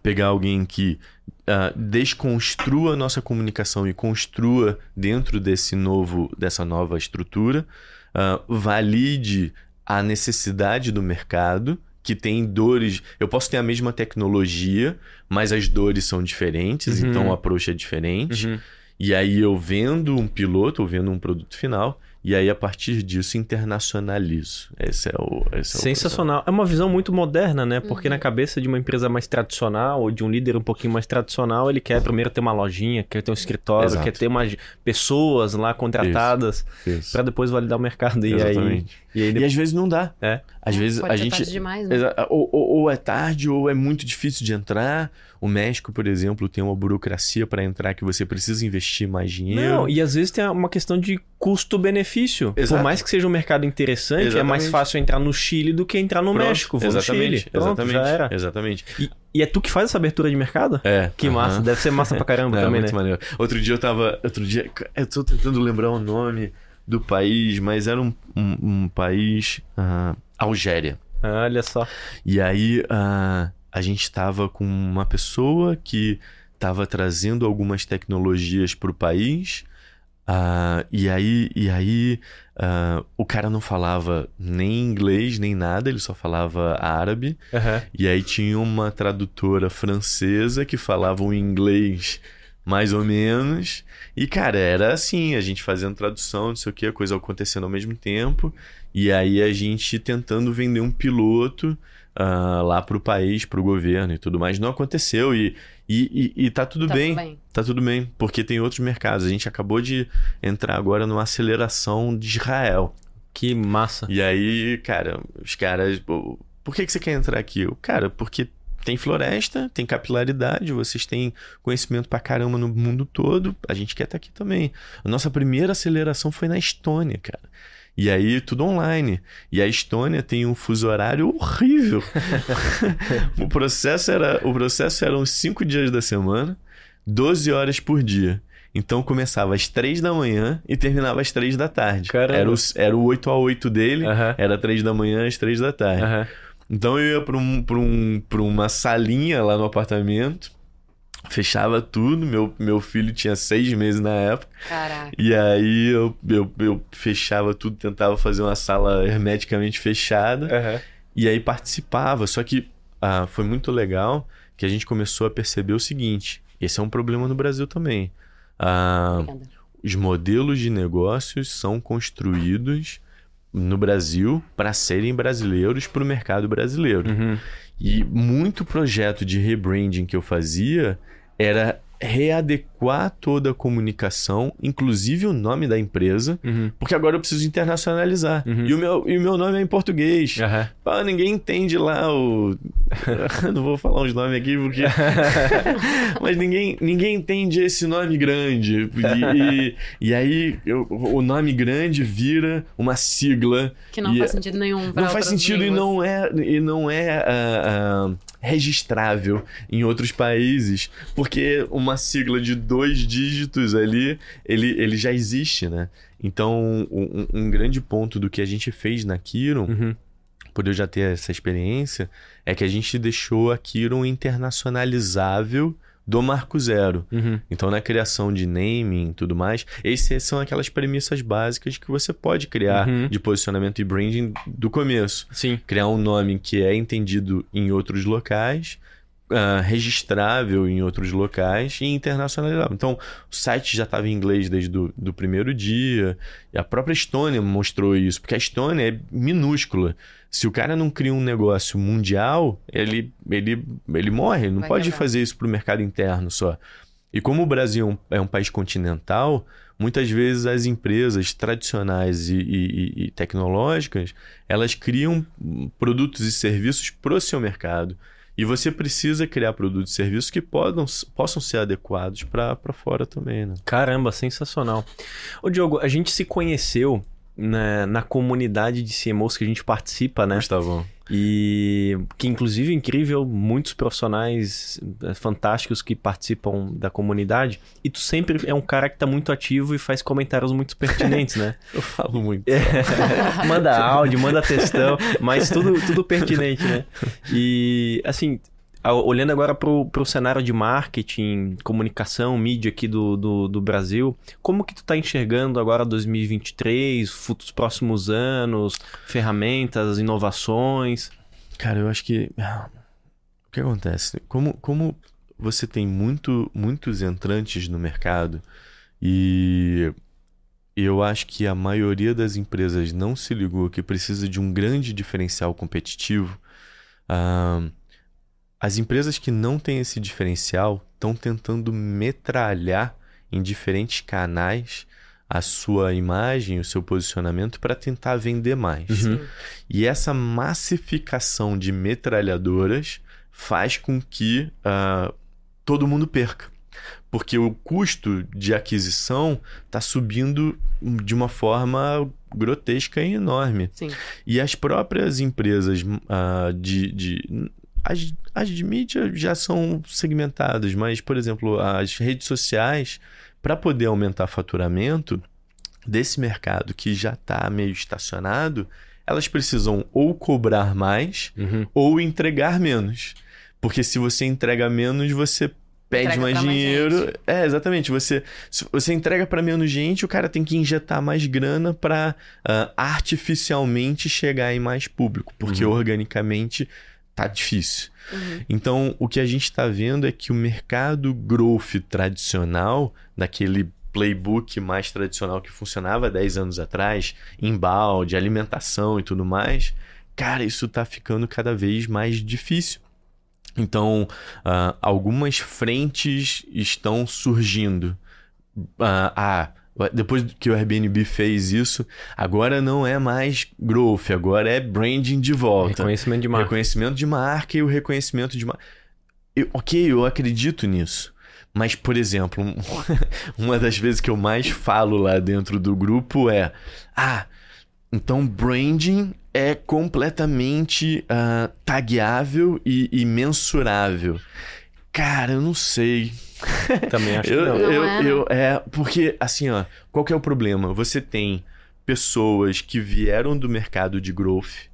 pegar alguém que ah, desconstrua a nossa comunicação e construa dentro desse novo, dessa nova estrutura, ah, valide a necessidade do mercado, que tem dores. Eu posso ter a mesma tecnologia, mas as dores são diferentes, Uhum. então o approach é diferente. Uhum. E aí eu vendo um piloto, ou vendo um produto final, e aí a partir disso internacionalizo. Esse é o. Esse é o Sensacional. É uma visão muito moderna, né? Porque Uhum. na cabeça de uma empresa mais tradicional ou de um líder um pouquinho mais tradicional, ele quer primeiro ter uma lojinha, quer ter um escritório, Exato. quer ter umas pessoas lá contratadas pra depois validar o mercado. E aí, Exatamente. E aí E às vezes não dá. É. Às vezes Pode a ser gente. tarde demais, né? Ou, ou- ou é tarde, ou é muito difícil de entrar. O México, por exemplo, tem uma burocracia para entrar que você precisa investir mais dinheiro. Não, e às vezes tem uma questão de custo-benefício. Por mais que seja um mercado interessante, é mais Exatamente. fácil entrar no Chile do que entrar no Pronto, México. Vou exatamente, no Chile. Pronto, exatamente, já era. exatamente. E, e é tu que faz essa abertura de mercado? É. Que massa, deve ser massa pra caramba É, também, muito né? maneiro. Outro dia eu tava. Outro dia. Eu tô tentando lembrar o nome do país, mas era um, um, um país. ah, Algéria. Olha só. E aí ah, a gente tava com uma pessoa que tava trazendo algumas tecnologias pro país. ah, e aí, e aí ah, o cara não falava nem inglês nem nada, ele só falava árabe. Aham. E aí tinha uma tradutora francesa que falava um inglês mais ou menos. E, cara, era assim, a gente fazendo tradução, não sei o que, a coisa acontecendo ao mesmo tempo. E aí a gente tentando vender um piloto ah, lá pro país, pro governo e tudo mais. Não aconteceu e, e, e, e tá tudo Tá bem. tudo bem. Tá tudo bem, porque tem outros mercados. A gente acabou de entrar agora numa aceleração de Israel. Que massa. E aí, cara, os caras. Por que, que você quer entrar aqui? Eu, cara, porque tem floresta, tem capilaridade, vocês têm conhecimento pra caramba no mundo todo, a gente quer estar aqui também. A nossa primeira aceleração foi na Estônia, cara. E aí, tudo online. E a Estônia tem um fuso horário horrível. o, processo era, o processo eram cinco dias da semana, 12 horas por dia. Então começava às 3 da manhã e terminava às 3 da tarde. Caramba. Era o, era o 8 a 8 dele, Aham. era 3 da manhã às 3 da tarde. Aham. Então eu ia pra, um, pra, um, pra uma salinha lá no apartamento, fechava tudo. Meu, meu filho tinha seis meses na época. Caraca. E aí eu, eu, eu fechava tudo, tentava fazer uma sala hermeticamente fechada. Aham. E aí participava. Só que ah, foi muito legal que a gente começou a perceber o seguinte: esse é um problema no Brasil também. Ah, os modelos de negócios são construídos no Brasil para serem brasileiros para o mercado brasileiro. Uhum. E muito projeto de rebranding que eu fazia era readequar toda a comunicação, inclusive o nome da empresa, Uhum. porque agora eu preciso internacionalizar. Uhum. E, o meu, e o meu nome é em português. Aham. Pá, ninguém entende lá o. Não vou falar os nomes aqui porque. Mas ninguém, ninguém entende esse nome grande. E, e, e aí eu- o nome grande vira uma sigla. Que não E faz sentido nenhum Não faz sentido e não é, e não é ah, ah, registrável em outros países, porque uma sigla de dois dígitos ali, ele, ele já existe, né? Então, um, um grande ponto do que a gente fez na Kiron Uhum. por eu já ter essa experiência, é que a gente deixou a Kiron internacionalizável do Marco Zero. Uhum. Então, na criação de naming e tudo mais, essas são aquelas premissas básicas que você pode criar Uhum. de posicionamento e branding do começo. Sim. Criar um nome que é entendido em outros locais, ah, registrável em outros locais e internacionalizável. Então, o site já estava em inglês desde o do primeiro dia. E a própria Estônia mostrou isso, porque a Estônia é minúscula. Se o cara não cria um negócio mundial, ele, ele, ele morre. Ele não Vai pode quebrar. fazer isso para o mercado interno só. E como o Brasil é um, é um país continental, muitas vezes as empresas tradicionais e, e- e- tecnológicas elas criam produtos e serviços para o seu mercado. E você precisa criar produtos e serviços que podam, possam ser adequados para fora também, né? Caramba, sensacional. Ô, Diogo, a gente se conheceu na, na comunidade de CMOs que a gente participa, né? Gustavão. E que, inclusive, é incrível, muitos profissionais eh, fantásticos que participam da comunidade. E tu sempre é um cara que tá muito ativo e faz comentários muito pertinentes, né? Eu falo muito. manda áudio, manda textão, mas tudo, tudo pertinente, né? E, assim, olhando agora pro, pro cenário de marketing, comunicação, mídia aqui do, do, do Brasil, como que tu tá enxergando agora 2023, futuros próximos anos, ferramentas, inovações? Cara, eu acho que. ah, O que acontece? Como, como você tem muito, muitos entrantes no mercado e eu acho que a maioria das empresas não se ligou que precisa de um grande diferencial competitivo. ah, as empresas que não têm esse diferencial estão tentando metralhar em diferentes canais a sua imagem, o seu posicionamento para tentar vender mais. Uhum. E essa massificação de metralhadoras faz com que ah, todo mundo perca. Porque o custo de aquisição está subindo de uma forma grotesca e enorme. Sim. E as próprias empresas ah, de. de as, as de mídia já são segmentadas, mas, por exemplo, as redes sociais, para poder aumentar faturamento desse mercado que já está meio estacionado, elas precisam ou cobrar mais Uhum. ou entregar menos. Porque se você entrega menos, você pede Entrega mais mais dinheiro. gente. é, exatamente. Você, se você entrega para menos gente, o cara tem que injetar mais grana para artificialmente chegar em mais público, porque Uhum. organicamente tá difícil. Uhum. Então, o que a gente está vendo é que o mercado growth tradicional, daquele playbook mais tradicional que funcionava 10 anos atrás, embalde, alimentação e tudo mais, cara, isso tá ficando cada vez mais difícil. Então, ah, algumas frentes estão surgindo. Ah, depois que o Airbnb fez isso, agora não é mais growth, agora é branding de volta. Reconhecimento de marca. Reconhecimento de marca e o reconhecimento de marca. Ok, eu acredito nisso. Mas, por exemplo, um- uma das vezes que eu mais falo lá dentro do grupo é: Ah, então branding é completamente ah, tagueável e, e mensurável. Cara, eu não sei. Também acho que Eu, não. Não eu, eu- é, porque, assim, ó, qual que é o problema? Você tem pessoas que vieram do mercado de growth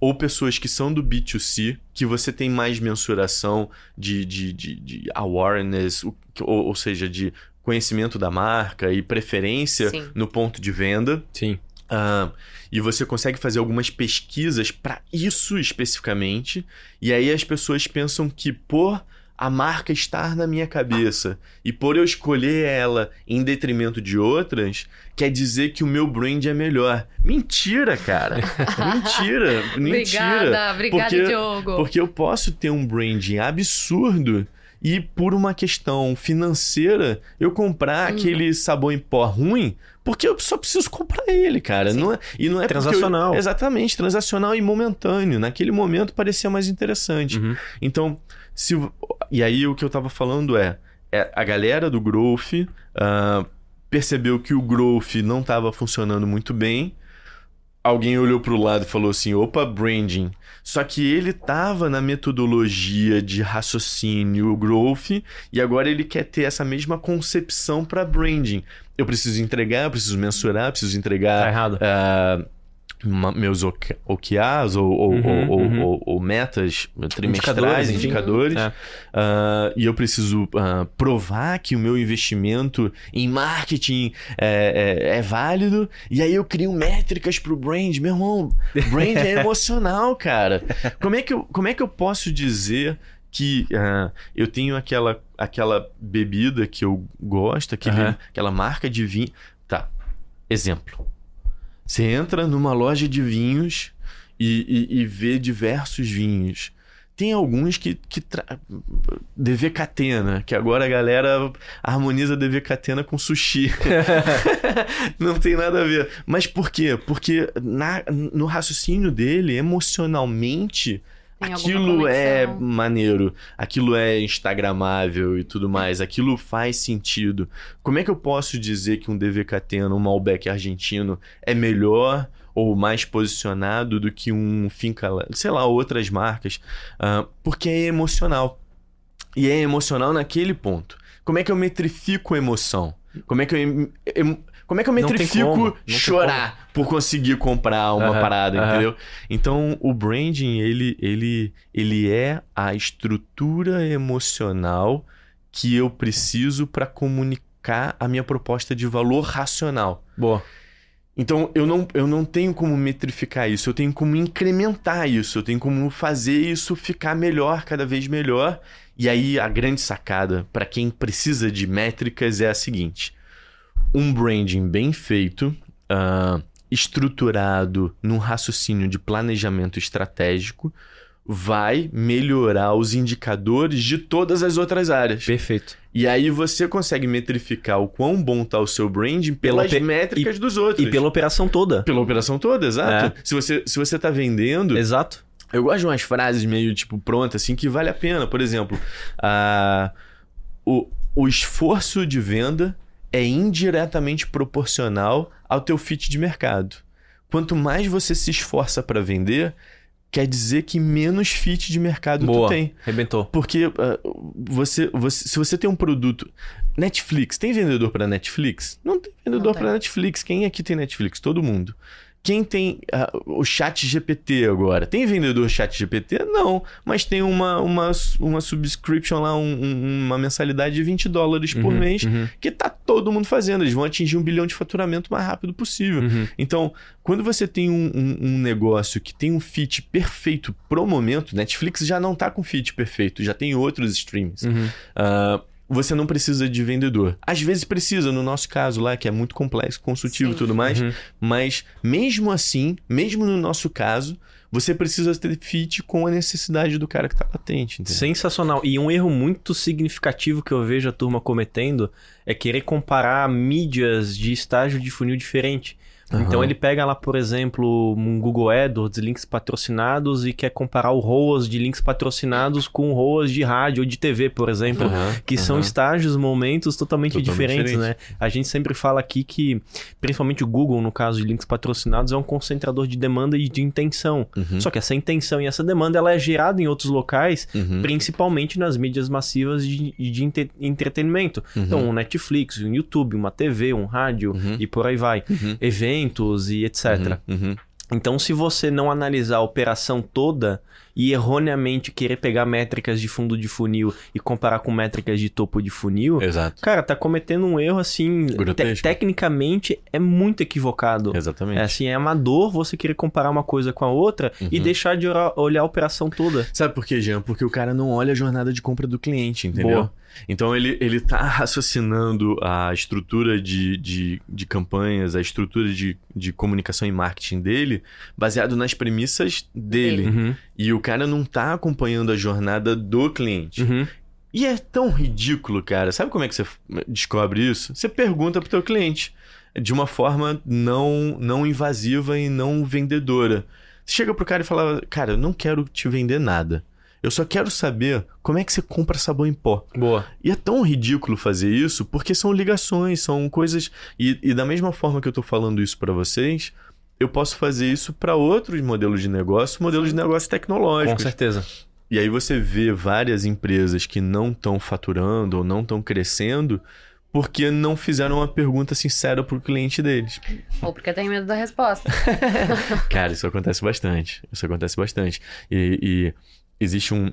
ou pessoas que são do B2C, que você tem mais mensuração de, de, de, de awareness, ou, ou seja, de conhecimento da marca e preferência Sim. no ponto de venda. Sim. Ah, e você consegue fazer algumas pesquisas para isso especificamente. E aí as pessoas pensam que por a marca estar na minha cabeça e por eu escolher ela em detrimento de outras, quer dizer que o meu brand é melhor. Mentira, cara. mentira. mentira. Obrigada, obrigada, Porque- Diogo. Porque eu posso ter um branding absurdo e por uma questão financeira eu comprar Uhum. aquele sabão em pó ruim porque eu só preciso comprar ele, cara. Sim. Não é, e não é porque eu- Transacional. exatamente, transacional e momentâneo. Naquele momento parecia mais interessante. Uhum. Então, se e aí o que eu tava falando é, é a galera do growth ah, percebeu que o growth não estava funcionando muito bem. Alguém olhou pro lado e falou assim: opa, branding. Só que ele tava na metodologia de raciocínio growth e agora ele quer ter essa mesma concepção para branding. Eu preciso entregar, eu preciso mensurar, eu preciso Tá entregar errado. ah, ma- meus OK- OKRs ou, ou, Uhum, ou- uhum. ou- ou metas trimestrais, enfim. indicadores. É. Ah, e eu preciso ah, provar que o meu investimento em marketing é, é- é válido. E aí eu crio métricas pro brand. Meu irmão, brand é emocional, cara. Como é que eu, como é que eu posso dizer que ah, eu tenho aquela, aquela bebida que eu gosto, aquele, aquela marca de vinho. Tá, exemplo. Você entra numa loja de vinhos e, e- e vê diversos vinhos. Tem alguns que, que tra... DV Catena, que agora a galera harmoniza DV Catena com sushi. Não tem nada a ver. Mas por quê? Porque na- no raciocínio dele, emocionalmente, Tem aquilo é maneiro, aquilo é instagramável e tudo mais, aquilo faz sentido. Como é que eu posso dizer que um DV Catena, um Malbec argentino é melhor ou mais posicionado do que um Finca, sei lá, outras marcas? Ah, porque é emocional. E é emocional naquele ponto. Como é que eu metrifico a emoção? Como é que eu, em- em- como é que eu metrifico chorar por conseguir comprar uma Aham, parada, aham. entendeu? Então, o branding, ele, ele, ele é a estrutura emocional que eu preciso para comunicar a minha proposta de valor racional. Boa. Então eu não, eu não tenho como metrificar isso, eu tenho como incrementar isso, eu tenho como fazer isso ficar melhor, cada vez melhor. E aí a grande sacada para quem precisa de métricas é a seguinte: um branding bem feito, uh, estruturado num raciocínio de planejamento estratégico, vai melhorar os indicadores de todas as outras áreas. Perfeito. E aí você consegue metrificar o quão bom tá o seu branding pelas Pela métricas e, dos outros. E pela operação toda. Pela operação toda, exato. É. Se, você, se você tá vendendo. Exato. Eu gosto de umas frases meio, tipo, prontas, assim, que vale a pena. Por exemplo, a, o, o esforço de venda é indiretamente proporcional ao teu fit de mercado. Quanto mais você se esforça para vender, quer dizer que menos fit de mercado Boa. tu tem. Arrebentou. Porque uh, você, você, se você tem um produto. Netflix, tem vendedor para Netflix? Não tem vendedor para Netflix. Quem aqui tem Netflix? Todo mundo. Quem tem uh, o chat GPT agora? Tem vendedor chat GPT? Não. Mas tem uma, uma, uma subscription lá, um- um- uma mensalidade de 20 dólares por Uhum, mês uhum, que tá todo mundo fazendo. Eles vão atingir um bilhão de faturamento o mais rápido possível. uhum. Então, quando você tem um, um- um negócio que tem um fit perfeito pro momento, Netflix já não tá com fit perfeito, já tem outros streams. Uhum. Você não precisa de vendedor. Às vezes precisa, no nosso caso lá, que é muito complexo, consultivo e tudo mais. Uhum. Mas mesmo assim, mesmo no nosso caso, você precisa ter fit com a necessidade do cara que tá latente. Entendeu? Sensacional. E um erro muito significativo que eu vejo a turma cometendo é querer comparar mídias de estágio de funil diferente. Então Aham. ele pega lá, por exemplo, um Google AdWords, links patrocinados e quer comparar o ROAS de links patrocinados com ROAS de rádio ou de TV, por exemplo. Aham, Que são aham. estágios, momentos totalmente, Totalmente diferentes, diferente. né? A gente sempre fala aqui que, principalmente o Google, no caso de links patrocinados, é um concentrador de demanda e de intenção. Uhum, Só que essa intenção e essa demanda ela é gerada em outros locais, uhum, principalmente nas mídias massivas de, de entretenimento. uhum, Então, um Netflix, um YouTube, uma TV, um rádio Uhum. e por aí vai. uhum, Eventos e etc. uhum, uhum. Então, se você não analisar a operação toda e erroneamente querer pegar métricas de fundo de funil e comparar com métricas de topo de funil, Exato. cara, tá cometendo um erro assim, te- tecnicamente é muito equivocado. Exatamente. É assim, é amador você querer comparar uma coisa com a outra e Uhum. deixar de olhar a operação toda. Sabe por quê, Jean? Porque o cara não olha a jornada de compra do cliente, entendeu? Boa. Então ele, ele tá raciocinando a estrutura de, de, de campanhas, a estrutura de, de comunicação e marketing dele, baseado nas premissas dele. Uhum, E o cara não tá acompanhando a jornada do cliente. uhum. E é tão ridículo, cara. Sabe como é que você descobre isso? Você pergunta pro teu cliente. De uma forma não, não invasiva e não vendedora. Você chega pro cara e fala, cara, eu não quero te vender nada. Eu só quero saber como é que você compra sabão em pó. Boa. E é tão ridículo fazer isso porque são ligações, são coisas. E, e da mesma forma que eu tô falando isso pra vocês, eu posso fazer isso pra outros modelos de negócio, modelos de negócio Com tecnológicos. certeza. E aí você vê várias empresas que não estão faturando ou não estão crescendo porque não fizeram uma pergunta sincera pro cliente deles. Ou porque tem medo da resposta. Cara, isso acontece bastante. Isso acontece bastante. E, e existe um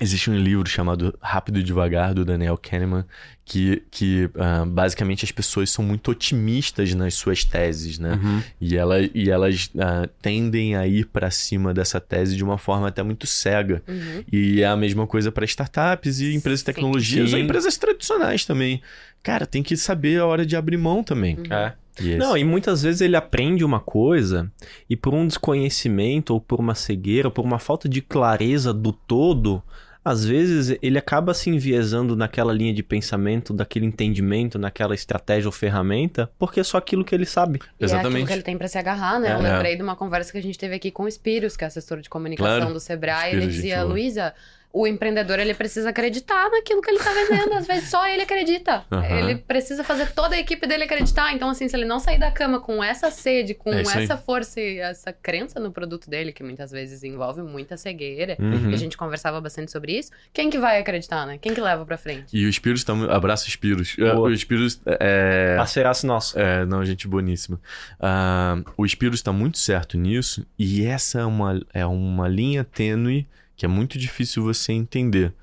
existe um livro chamado Rápido e Devagar do Daniel Kahneman que, que ah, basicamente as pessoas são muito otimistas nas suas teses, né? Uhum. E, ela, e elas ah, tendem a ir para cima dessa tese de uma forma até muito cega. Uhum. E é a mesma coisa para startups e empresas de Sim. tecnologias ou empresas tradicionais também. Cara, tem que saber a hora de abrir mão também. É. E esse- Não, e muitas vezes ele aprende uma coisa e por um desconhecimento ou por uma cegueira, ou por uma falta de clareza do todo, às vezes ele acaba se enviesando naquela linha de pensamento, daquele entendimento, naquela estratégia ou ferramenta, porque é só aquilo que ele sabe. E é aquilo Exatamente. que ele tem pra se agarrar, né? Eu É. lembrei de uma conversa que a gente teve aqui com o Spiros, que é assessor de comunicação Claro. do Sebrae. Spiros, ele dizia. Luísa, o empreendedor ele precisa acreditar naquilo que ele tá vendendo. Às vezes só ele acredita. Aham. Ele precisa fazer toda a equipe dele acreditar. Então, assim, se ele não sair da cama com essa sede, com É isso aí. essa força e essa crença no produto dele, que muitas vezes envolve muita cegueira, Uhum. e a gente conversava bastante sobre isso, quem que vai acreditar, né? Quem que leva pra frente? E o tá. mu- Abraço, Spiros. Boa. O Spiros é. Parceiraço nosso. É, não, gente boníssima. Ah, o Spiros está muito certo nisso, e essa é uma, é uma linha tênue que é muito difícil você entender.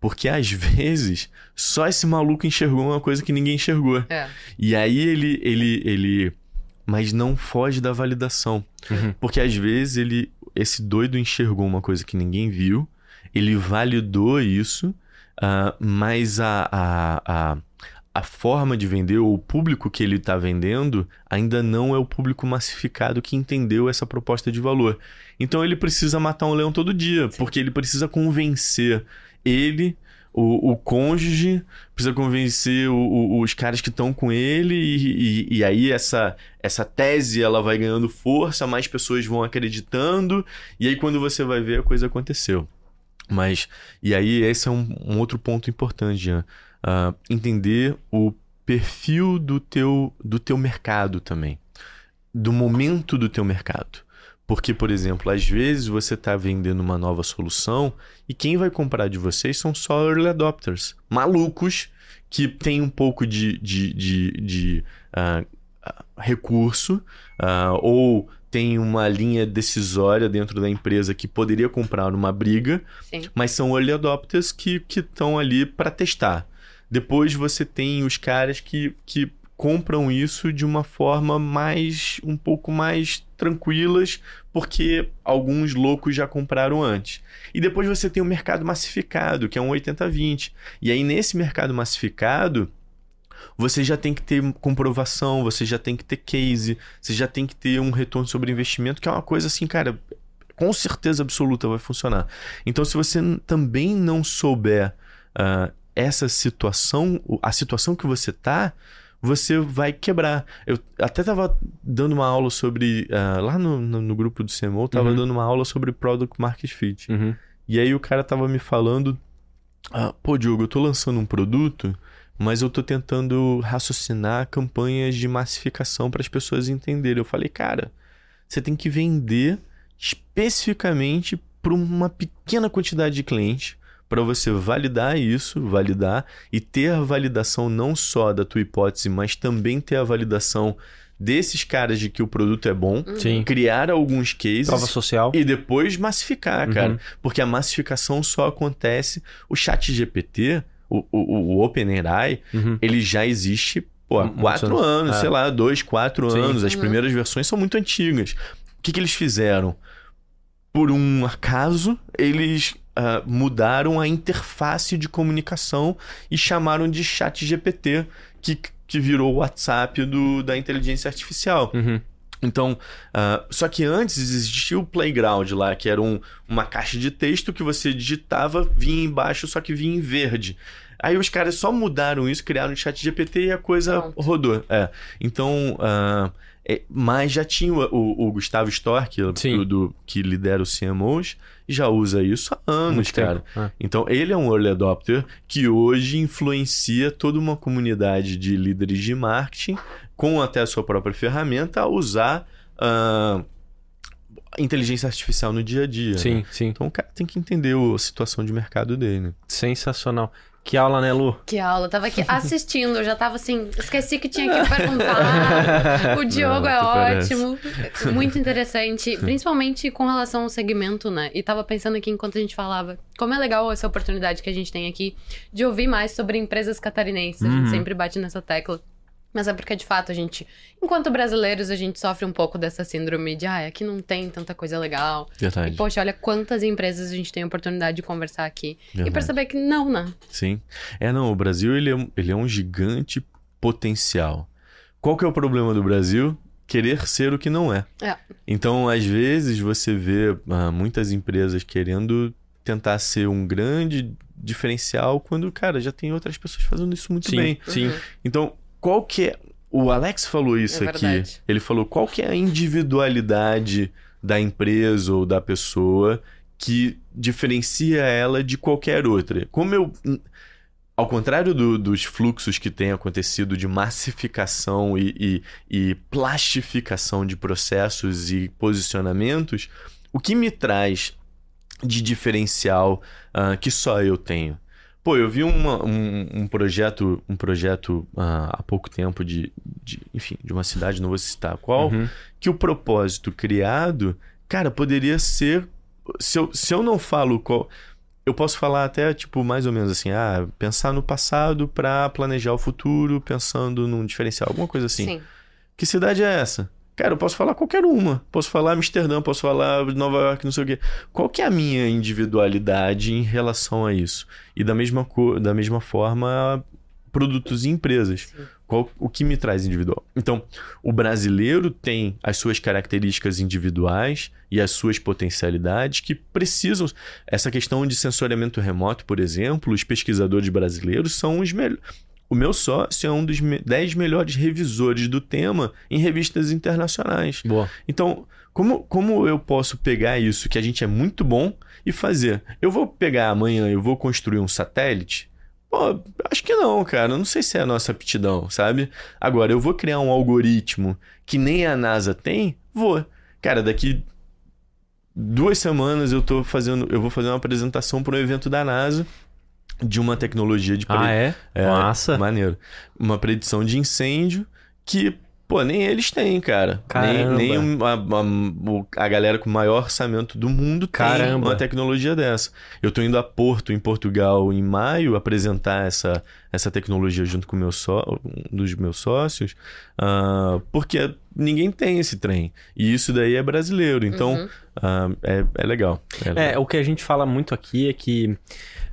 Porque às vezes só esse maluco enxergou uma coisa que ninguém enxergou. É. E aí ele, ele, ele mas não foge da validação. Uhum. Porque às vezes ele, esse doido enxergou uma coisa que ninguém viu, ele validou isso, uh, mas a, a, a, a, forma de vender, ou o público que ele está vendendo, ainda não é o público massificado que entendeu essa proposta de valor. Então ele precisa matar um leão todo dia, porque ele precisa convencer ele o, o cônjuge, precisa convencer o, o, os caras que estão com ele, e, e, e, aí essa, essa tese ela vai ganhando força, mais pessoas vão acreditando, e aí quando você vai ver, a coisa aconteceu. Mas, e aí esse é um, um outro ponto importante, Jean. Uh, entender o perfil do teu, do teu mercado também. Do momento do teu mercado. Porque, por exemplo, às vezes você está vendendo uma nova solução e quem vai comprar de vocês são só early adopters, malucos que têm um pouco de, de, de, de uh, recurso uh, ou tem uma linha decisória dentro da empresa que poderia comprar numa briga, Sim. mas são early adopters que estão ali para testar. Depois você tem os caras que, que compram isso de uma forma mais um pouco mais tranquilas, porque alguns loucos já compraram antes. E depois você tem o mercado massificado, que é um 80/20. E aí nesse mercado massificado, você já tem que ter comprovação, você já tem que ter case, você já tem que ter um retorno sobre investimento, que é uma coisa assim, cara, com certeza absoluta vai funcionar. Então, se você também não souber uh, essa situação, a situação que você tá, você vai quebrar. Eu até estava dando uma aula sobre. Uh, lá no, no, no, grupo do CMO, estava uhum. dando uma aula sobre Product Market Fit. Uhum. E aí o cara estava me falando: ah, pô, Diogo, eu estou lançando um produto, mas eu estou tentando raciocinar campanhas de massificação para as pessoas entenderem. Eu falei, cara, você tem que vender especificamente para uma pequena quantidade de clientes para você validar isso, validar e ter a validação não só da tua hipótese, mas também ter a validação desses caras de que o produto é bom, uhum. Sim. criar alguns cases prova social e depois massificar, uhum. cara, porque a massificação só acontece o Chat GPT, o, o, o OpenAI, uhum. ele já existe pô, há quatro anos, anos é. sei lá, dois, quatro Sim. anos. As uhum. primeiras versões são muito antigas. O que, que eles fizeram? Por um acaso, eles uh, mudaram a interface de comunicação e chamaram de chat GPT, que, que virou o WhatsApp do, da inteligência artificial. Uhum. Então, uh, só que antes existia o Playground lá, que era um, uma caixa de texto que você digitava, vinha embaixo, só que vinha em verde. Aí os caras só mudaram isso, criaram o chat GPT e a coisa Pronto. rodou. É. Então, uh, é, mas já tinha o, o, o Gustavo Stork, do, do, que lidera o CMOs, já usa isso há anos, Muito cara. É. Então, ele é um early adopter que hoje influencia toda uma comunidade de líderes de marketing, com até a sua própria ferramenta, a usar uh, inteligência artificial no dia a dia. Sim, né? sim. Então, o cara tem que entender a situação de mercado dele. Sensacional. Que aula, né, Lu? Que aula. Tava aqui assistindo, eu já tava assim, esqueci que tinha que perguntar. o Diogo Não, é ótimo. Parece. Muito interessante, principalmente com relação ao segmento, né? E tava pensando aqui enquanto a gente falava, como é legal essa oportunidade que a gente tem aqui de ouvir mais sobre empresas catarinenses. Uhum. A gente uhum. sempre bate nessa tecla. Mas é porque, de fato, a gente, enquanto brasileiros, a gente sofre um pouco dessa síndrome de, ah, aqui não tem tanta coisa legal. Verdade. E, poxa, olha quantas empresas a gente tem a oportunidade de conversar aqui. Verdade. E perceber que não, né? Sim. É, não, o Brasil, ele é, ele é um gigante potencial. Qual que é o problema do Brasil? Querer ser o que não é. é. Então, às vezes, você vê ah, muitas empresas querendo tentar ser um grande diferencial quando, cara, já tem outras pessoas fazendo isso muito sim, bem. Sim. Uhum. Então, qual que é. O Alex falou isso é aqui. Ele falou qual que é a individualidade da empresa ou da pessoa que diferencia ela de qualquer outra. Como eu. Ao contrário do, dos fluxos que têm acontecido de massificação e, e, e plastificação de processos e posicionamentos, o que me traz de diferencial uh, que só eu tenho? Pô, eu vi uma, um, um, projeto, um projeto uh, há pouco tempo de, de, enfim, de uma cidade, não vou citar qual, uhum. que o propósito criado, cara, poderia ser. Se eu, se eu não falo qual. Eu posso falar até, tipo, mais ou menos assim, ah, pensar no passado para planejar o futuro, pensando num diferencial, alguma coisa assim. Sim. Que cidade é essa? Cara, eu posso falar qualquer uma. Posso falar Amsterdã, posso falar Nova York, não sei o quê. Qual que é a minha individualidade em relação a isso? E da mesma, co da mesma forma, produtos e empresas. Qual, o que me traz individual? Então, o brasileiro tem as suas características individuais e as suas potencialidades que precisam. Essa questão de sensoriamento remoto, por exemplo, os pesquisadores brasileiros são os melhores. O meu sócio é um dos 10 melhores revisores do tema em revistas internacionais. Boa. Então, como, como eu posso pegar isso, que a gente é muito bom, e fazer? Eu vou pegar amanhã, eu vou construir um satélite? Pô, acho que não, cara. Não sei se é a nossa aptidão, sabe? Agora, eu vou criar um algoritmo que nem a NASA tem? Vou. Cara, daqui duas semanas eu tô fazendo. Eu vou fazer uma apresentação para um evento da NASA de uma tecnologia de Ah, é? é, Massa. Maneiro. Uma predição de incêndio que, pô, nem eles têm, cara. Caramba. Nem, nem a, a- a galera com o maior orçamento do mundo tem Caramba. uma tecnologia dessa. Eu tô indo a Porto, em Portugal, em maio, apresentar essa, essa tecnologia junto com meu só, um dos meus sócios, ah, porque ninguém tem esse trem. E isso daí é brasileiro. Então, Uhum. ah, é, é legal. É legal. É, o que a gente fala muito aqui é que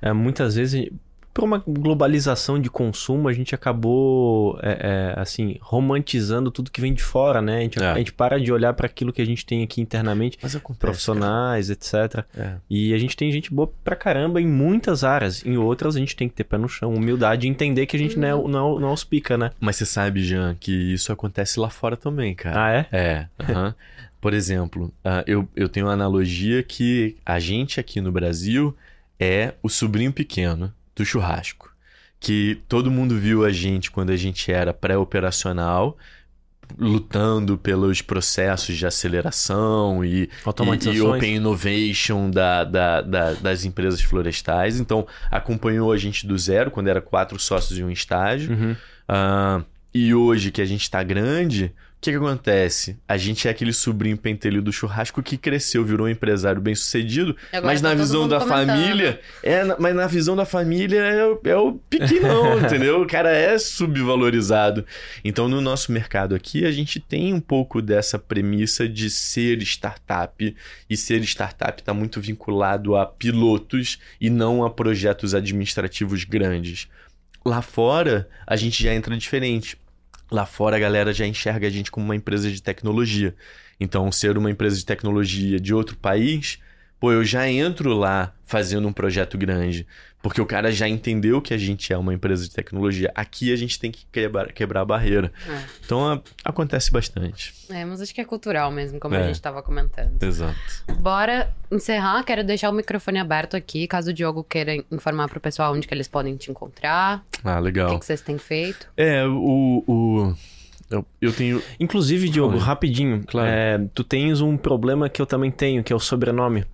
é, muitas vezes, por uma globalização de consumo, a gente acabou, é, é, assim, romantizando tudo que vem de fora, né? A gente, É. a gente para de olhar para aquilo que a gente tem aqui internamente, acontece, profissionais, etc. cara. É. E a gente tem gente boa pra caramba em muitas áreas. Em outras, a gente tem que ter pé no chão, humildade e entender que a gente não, é, não, não é os pica, né? Mas você sabe, Jean, que isso acontece lá fora também, cara. Ah, é? É. Por exemplo, ah, eu, eu tenho uma analogia que a gente aqui no Brasil é o sobrinho pequeno do churrasco. Que todo mundo viu a gente quando a gente era pré-operacional, lutando pelos processos de aceleração e, e, e Open Innovation da, da- da- das empresas florestais. Então, acompanhou a gente do zero, quando era quatro sócios em um estágio. Uhum. Ah, e hoje que a gente tá grande, o que, que acontece? A gente é aquele sobrinho pentelho do churrasco que cresceu, virou um empresário bem sucedido, agora mas tá na visão da comentando. família, é, mas na visão da família é, o- é o pequenão, entendeu? O cara é subvalorizado. Então, no nosso mercado aqui, a gente tem um pouco dessa premissa de ser startup, e ser startup está muito vinculado a pilotos e não a projetos administrativos grandes. Lá fora, a gente já entra diferente. Lá fora, a galera já enxerga a gente como uma empresa de tecnologia. Então, ser uma empresa de tecnologia de outro país, pô, eu já entro lá fazendo um projeto grande. Porque o cara já entendeu que a gente é uma empresa de tecnologia. Aqui a gente tem que quebrar, quebrar a barreira. É. Então, a- acontece bastante. É, mas acho que é cultural mesmo, como É. a gente tava comentando. Exato. Bora encerrar. Quero deixar o microfone aberto aqui, caso o Diogo queira informar pro pessoal onde que eles podem te encontrar, Ah, o que, legal. que vocês têm feito. É, o. o eu, eu tenho. Inclusive, Diogo, rapidinho. Claro. é, tu tens um problema que eu também tenho, que é o sobrenome.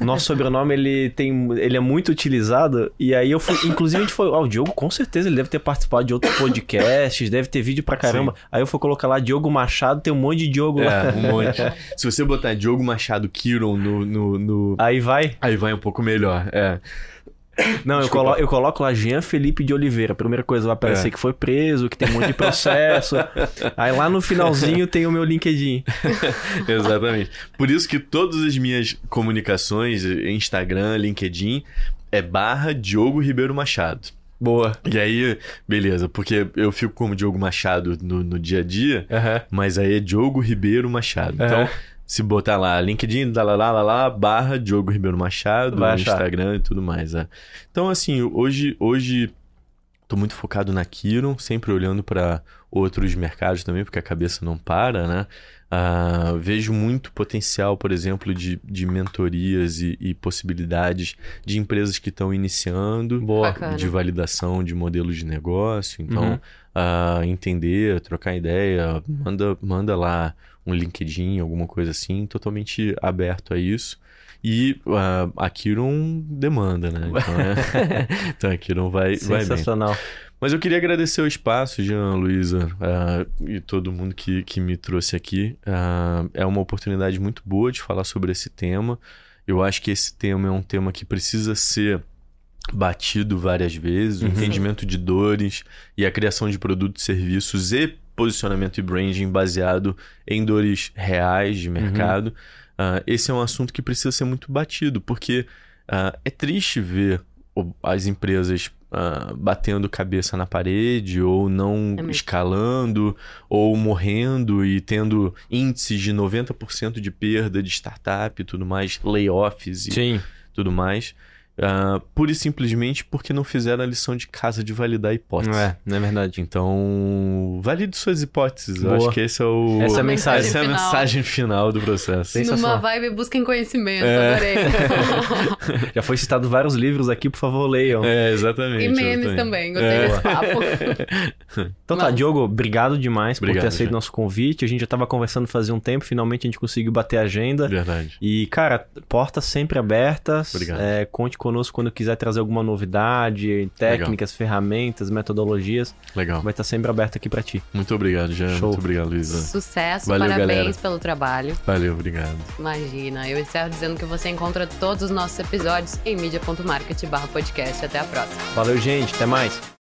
Nosso sobrenome, ele, tem, ele é muito utilizado. E aí eu fui. Inclusive, a gente foi. Ah, o Diogo, com certeza, ele deve ter participado de outros podcasts, deve ter vídeo pra caramba. Aí eu fui colocar lá Diogo Machado, tem um monte de Diogo lá. É, um monte. Se você botar Diogo Machado Kiron no, no, no- Aí vai. Aí vai um pouco melhor. É. Não, eu, colo, eu coloco lá Jean Felipe de Oliveira. Primeira coisa vai aparecer É. que foi preso, que tem um monte de processo. aí lá no finalzinho tem o meu LinkedIn. Exatamente. Por isso que todas as minhas comunicações, Instagram, LinkedIn, é barra Diogo Ribeiro Machado. Boa. E aí, beleza, porque eu fico como Diogo Machado no, no dia a dia, Aham. mas aí é Diogo Ribeiro Machado. Então. Se botar lá, LinkedIn, lá, lá, lá, lá, barra Diogo Ribeiro Machado, Vai no achar. Instagram e tudo mais. é. Então, assim, hoje, hoje tô muito focado na Kiron, sempre olhando para outros mercados também, porque a cabeça não para, né? Ah, vejo muito potencial, por exemplo, de, de mentorias e, e possibilidades de empresas que estão iniciando, Boa. De validação de modelos de negócio. Então, Uhum. ah, entender, trocar ideia, manda, manda lá um LinkedIn, alguma coisa assim, totalmente aberto a isso. E ah, a Kiron demanda, né? Então, é... então a Kiron vai, vai bem. Sensacional. Mas eu queria agradecer o espaço, Jean, Luísa, ah, e todo mundo que, que me trouxe aqui. Ah, é uma oportunidade muito boa de falar sobre esse tema. Eu acho que esse tema é um tema que precisa ser batido várias vezes. O Uhum. entendimento de dores e a criação de produtos e serviços e posicionamento e branding baseado em dores reais de mercado. Uh, esse é um assunto que precisa ser muito batido, porque uh, é triste ver as empresas uh, batendo cabeça na parede ou não é escalando ou morrendo e tendo índices de 90% de perda de startup e tudo mais, layoffs e Sim. tudo mais. Uh, pura e simplesmente porque não fizeram a lição de casa de validar a hipótese. É, não é verdade. Então, valide suas hipóteses. Boa. Eu acho que esse é o... Essa é a mensagem, essa é a mensagem final do processo. Numa vibe, busquem conhecimento, é. adorei. Já foi citado vários livros aqui, por favor, leiam. É, exatamente. E memes exatamente. também, gostei é. desse papo. então tá, Diogo, obrigado demais obrigado, por ter aceito já. nosso convite. A gente já tava conversando fazia um tempo, finalmente a gente conseguiu bater a agenda. Verdade. E, cara, portas sempre abertas. Obrigado. É, conte conosco quando quiser trazer alguma novidade, técnicas, Legal. ferramentas, metodologias. Legal. Vai estar sempre aberto aqui para ti. Muito obrigado, Jean. Show. Muito obrigado, Luísa. Sucesso, Valeu, parabéns galera. pelo trabalho. Valeu, obrigado. Imagina, eu encerro dizendo que você encontra todos os nossos episódios em mídia.market podcast. Até a próxima. Valeu, gente. Até mais.